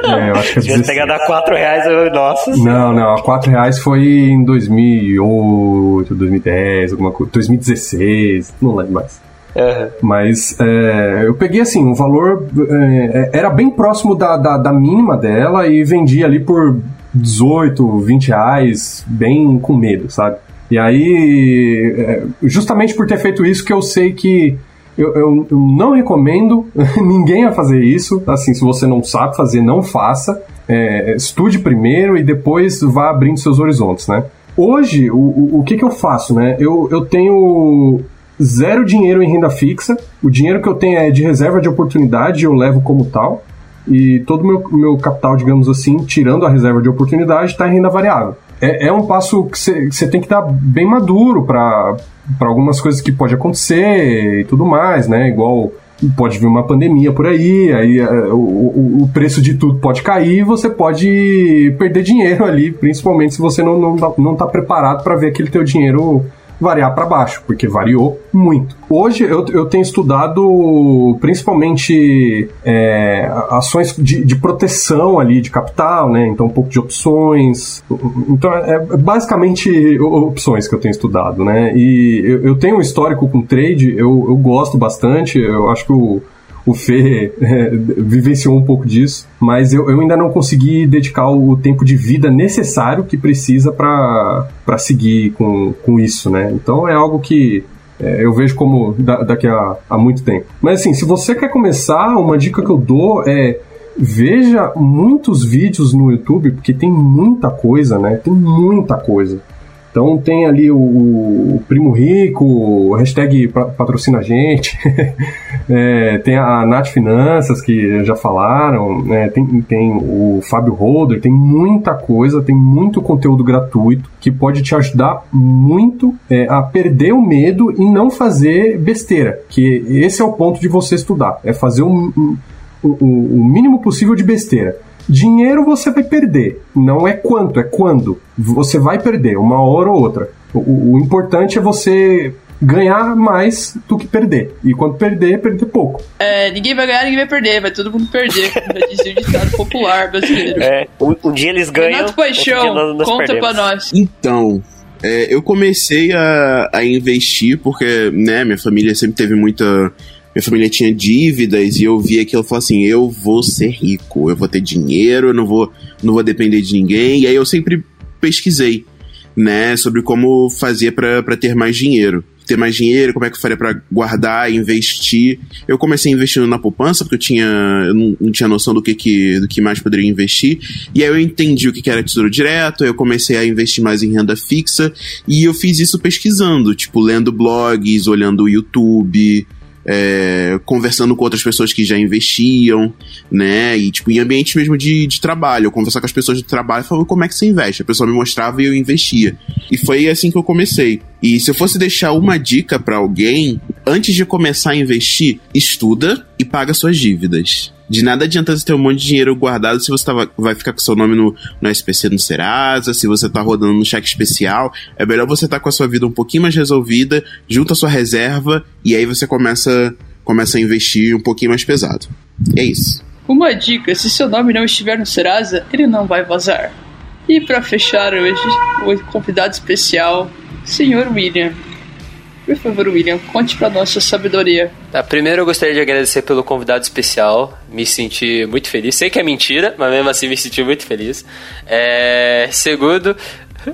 É, eu acho que é [laughs] tivesse 16. pegado a 4 reais, eu. Nossa. Não, não, a 4 reais foi em 2008, 2010, alguma coisa. 2016, não lembro mais. Aham. Mas é, eu peguei assim, um valor. é, era bem próximo da, da, da mínima dela e vendi ali por 18, 20 reais, bem com medo, sabe? E aí, é, justamente por ter feito isso, que eu sei que eu, eu- eu não recomendo [laughs] ninguém a fazer isso. Assim, se você não sabe fazer, não faça. É, estude primeiro e depois vá abrindo seus horizontes, né? Hoje, o, o, o que, que eu faço, né? Eu, eu tenho zero dinheiro em renda fixa. O dinheiro que eu tenho é de reserva de oportunidade, eu levo como tal. E todo o meu, meu capital, digamos assim, tirando a reserva de oportunidade, está em renda variável. É, é um passo que você tem que estar bem maduro para algumas coisas que pode acontecer e tudo mais, né? Igual pode vir uma pandemia por aí, aí é, o, o, preço de tudo pode cair e você pode perder dinheiro [laughs] ali, principalmente se você não, não, tá- não tá preparado para ver aquele teu dinheiro variar para baixo, porque variou muito. Hoje eu, eu tenho estudado principalmente é, ações de, de proteção ali de capital, né? Então um pouco de opções. Então é basicamente opções que eu tenho estudado, né? E eu, eu tenho um histórico com trade, eu, eu gosto bastante, eu acho que o o Fê é, vivenciou um pouco disso, mas eu, eu ainda não consegui dedicar o tempo de vida necessário que precisa para seguir com, com isso, né? Então é algo que é, eu vejo como da, daqui a, a muito tempo. Mas assim, se você quer começar, uma dica que eu dou é veja muitos vídeos no YouTube, porque tem muita coisa, né? Tem muita coisa. Então tem ali o, o Primo Rico, hashtag pa- patrocina a gente, [laughs] É, tem a Nath Finanças, que já falaram, né? tem, tem o Fábio Holder, tem muita coisa, tem muito conteúdo gratuito que pode te ajudar muito é, a perder o medo e não fazer besteira, que esse é o ponto de você estudar, é fazer um, um- o mínimo possível de besteira. Dinheiro você vai perder, não é quanto, é quando. Você vai perder, uma hora ou outra. O, o- importante é você ganhar mais do que perder. E quando perder, perder pouco. É, ninguém vai ganhar, ninguém vai perder, vai todo mundo perder, como já dizia o ditado popular brasileiro. É, um, um dia eles ganham. Renato outro dia Paixão, nós, nós conta perdemos. pra nós. Então, é, eu comecei a, a investir porque, né, minha família sempre teve muita. Minha família tinha dívidas e eu via aquilo e falava assim: eu vou ser rico, eu vou ter dinheiro, eu não vou, não vou depender de ninguém. E aí eu sempre pesquisei, né, sobre como fazer para ter mais dinheiro. ter mais dinheiro, como é que eu faria para guardar, investir. Eu comecei investindo na poupança, porque eu tinha eu não, não, tinha noção do que, que, do que mais poderia investir. E aí eu entendi o que era tesouro direto, eu comecei a investir mais em renda fixa, e eu fiz isso pesquisando, tipo, lendo blogs, olhando o YouTube, é, conversando com outras pessoas que já investiam, né? E, tipo, em ambientes mesmo de, de trabalho. Eu conversar com as pessoas de trabalho e como é que você investe. A pessoa me mostrava e eu investia. E foi assim que eu comecei. E se eu fosse deixar uma dica para alguém, antes de começar a investir, estuda e paga suas dívidas. De nada adianta você ter um monte de dinheiro guardado se você tá, vai ficar com seu nome no, no SPC no Serasa, se você tá rodando no cheque especial. É melhor você estar tá com a sua vida um pouquinho mais resolvida, junta a sua reserva e aí você começa, começa a investir um pouquinho mais pesado. É isso. Uma dica: se seu nome não estiver no Serasa, ele não vai vazar. E para fechar hoje, o convidado especial, Senhor William. Por favor, William, conte pra nossa sabedoria. Tá, primeiro eu gostaria de agradecer pelo convidado especial. Me senti muito feliz. Sei que é mentira, mas mesmo assim me senti muito feliz. É... Segundo,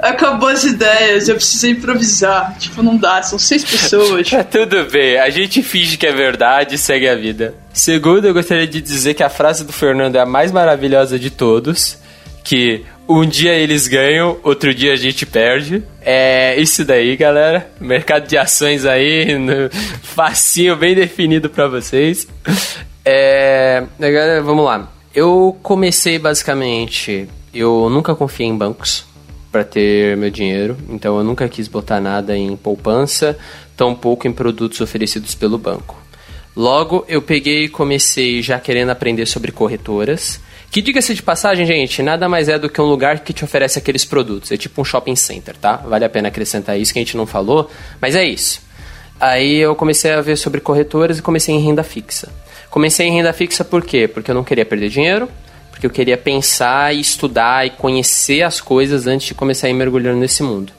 Acabou as ideias, eu precisei improvisar. Tipo, não dá, são seis pessoas. tá [laughs] tudo bem, a gente finge que é verdade e segue a vida. Segundo, eu gostaria de dizer que a frase do Fernando é a mais maravilhosa de todos. Que um dia eles ganham, outro dia a gente perde. É isso daí, galera. Mercado de ações aí, no facinho bem definido para vocês. É, agora vamos lá. Eu comecei basicamente, eu nunca confiei em bancos para ter meu dinheiro, então eu nunca quis botar nada em poupança, tampouco em produtos oferecidos pelo banco. Logo, eu peguei e comecei já querendo aprender sobre corretoras. Que diga-se de passagem, gente, nada mais é do que um lugar que te oferece aqueles produtos. É tipo um shopping center, tá? Vale a pena acrescentar isso que a gente não falou, mas é isso. Aí eu comecei a ver sobre corretoras e comecei em renda fixa. Comecei em renda fixa por quê? Porque eu não queria perder dinheiro, porque eu queria pensar e estudar e conhecer as coisas antes de começar a ir mergulhando nesse mundo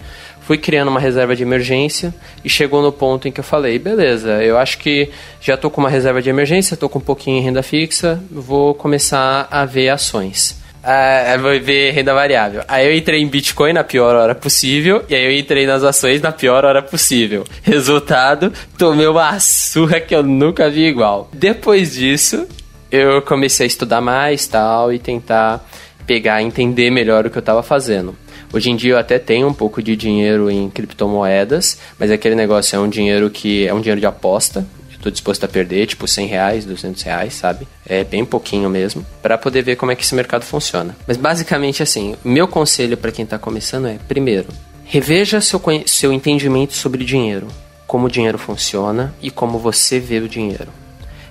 fui criando uma reserva de emergência e chegou no ponto em que eu falei, beleza, eu acho que já estou com uma reserva de emergência, estou com um pouquinho em renda fixa, vou começar a ver ações. Ah, vou ver renda variável. Aí eu entrei em Bitcoin na pior hora possível, e aí eu entrei nas ações na pior hora possível. Resultado, tomei uma surra que eu nunca vi igual. Depois disso, eu comecei a estudar mais tal e tentar pegar, entender melhor o que eu estava fazendo. Hoje em dia eu até tenho um pouco de dinheiro em criptomoedas, mas aquele negócio é um dinheiro que é um dinheiro de aposta. Estou disposto a perder, tipo 100 reais, 200 reais, sabe? É bem pouquinho mesmo, para poder ver como é que esse mercado funciona. Mas basicamente assim, meu conselho para quem está começando é, primeiro, reveja seu, seu entendimento sobre dinheiro, como o dinheiro funciona e como você vê o dinheiro.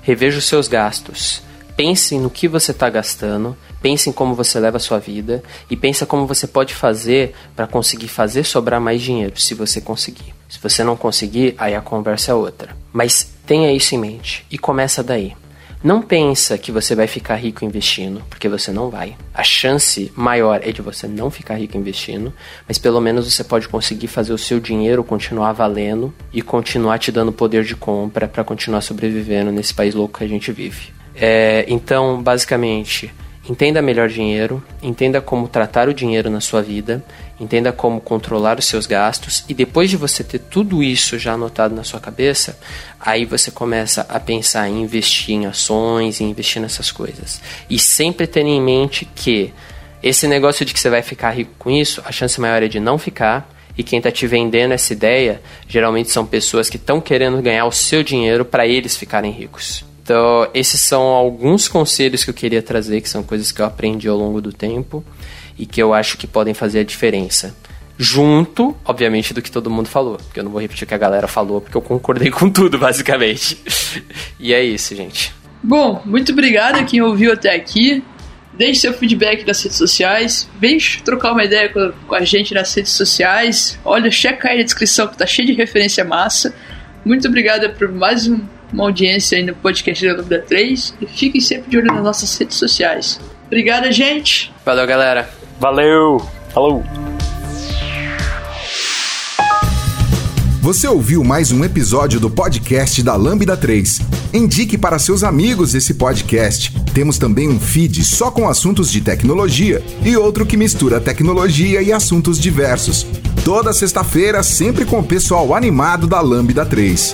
Reveja os seus gastos. Pense no que você está gastando Pense em como você leva a sua vida e pense como você pode fazer para conseguir fazer sobrar mais dinheiro, se você conseguir. Se você não conseguir, aí a conversa é outra. Mas tenha isso em mente e começa daí. Não pensa que você vai ficar rico investindo, porque você não vai. A chance maior é de você não ficar rico investindo, mas pelo menos você pode conseguir fazer o seu dinheiro continuar valendo e continuar te dando poder de compra para continuar sobrevivendo nesse país louco que a gente vive. É, então, basicamente, Entenda melhor dinheiro, entenda como tratar o dinheiro na sua vida, entenda como controlar os seus gastos e depois de você ter tudo isso já anotado na sua cabeça, aí você começa a pensar em investir em ações, em investir nessas coisas. E sempre tendo em mente que esse negócio de que você vai ficar rico com isso, a chance maior é de não ficar. E quem está te vendendo essa ideia geralmente são pessoas que estão querendo ganhar o seu dinheiro para eles ficarem ricos. Então, esses são alguns conselhos que eu queria trazer, que são coisas que eu aprendi ao longo do tempo e que eu acho que podem fazer a diferença. Junto, obviamente, do que todo mundo falou. Porque eu não vou repetir o que a galera falou, porque eu concordei com tudo, [laughs] basicamente. e é isso, gente. Bom, muito obrigado a quem ouviu até aqui. Deixe seu feedback nas redes sociais. Vem trocar uma ideia com, com a gente nas redes sociais. Olha, checa aí na descrição que tá cheio de referência massa. Muito obrigado por mais um uma audiência aí no podcast da Lambda 3 e fiquem sempre de olho nas nossas redes sociais. Obrigada, gente. Valeu, galera. Valeu. Falou. Você ouviu mais um episódio do podcast da Lambda 3. Indique para seus amigos esse podcast. Temos também um feed só com assuntos de tecnologia e outro que mistura tecnologia e assuntos diversos. toda sexta-feira, sempre com o pessoal animado da Lambda 3.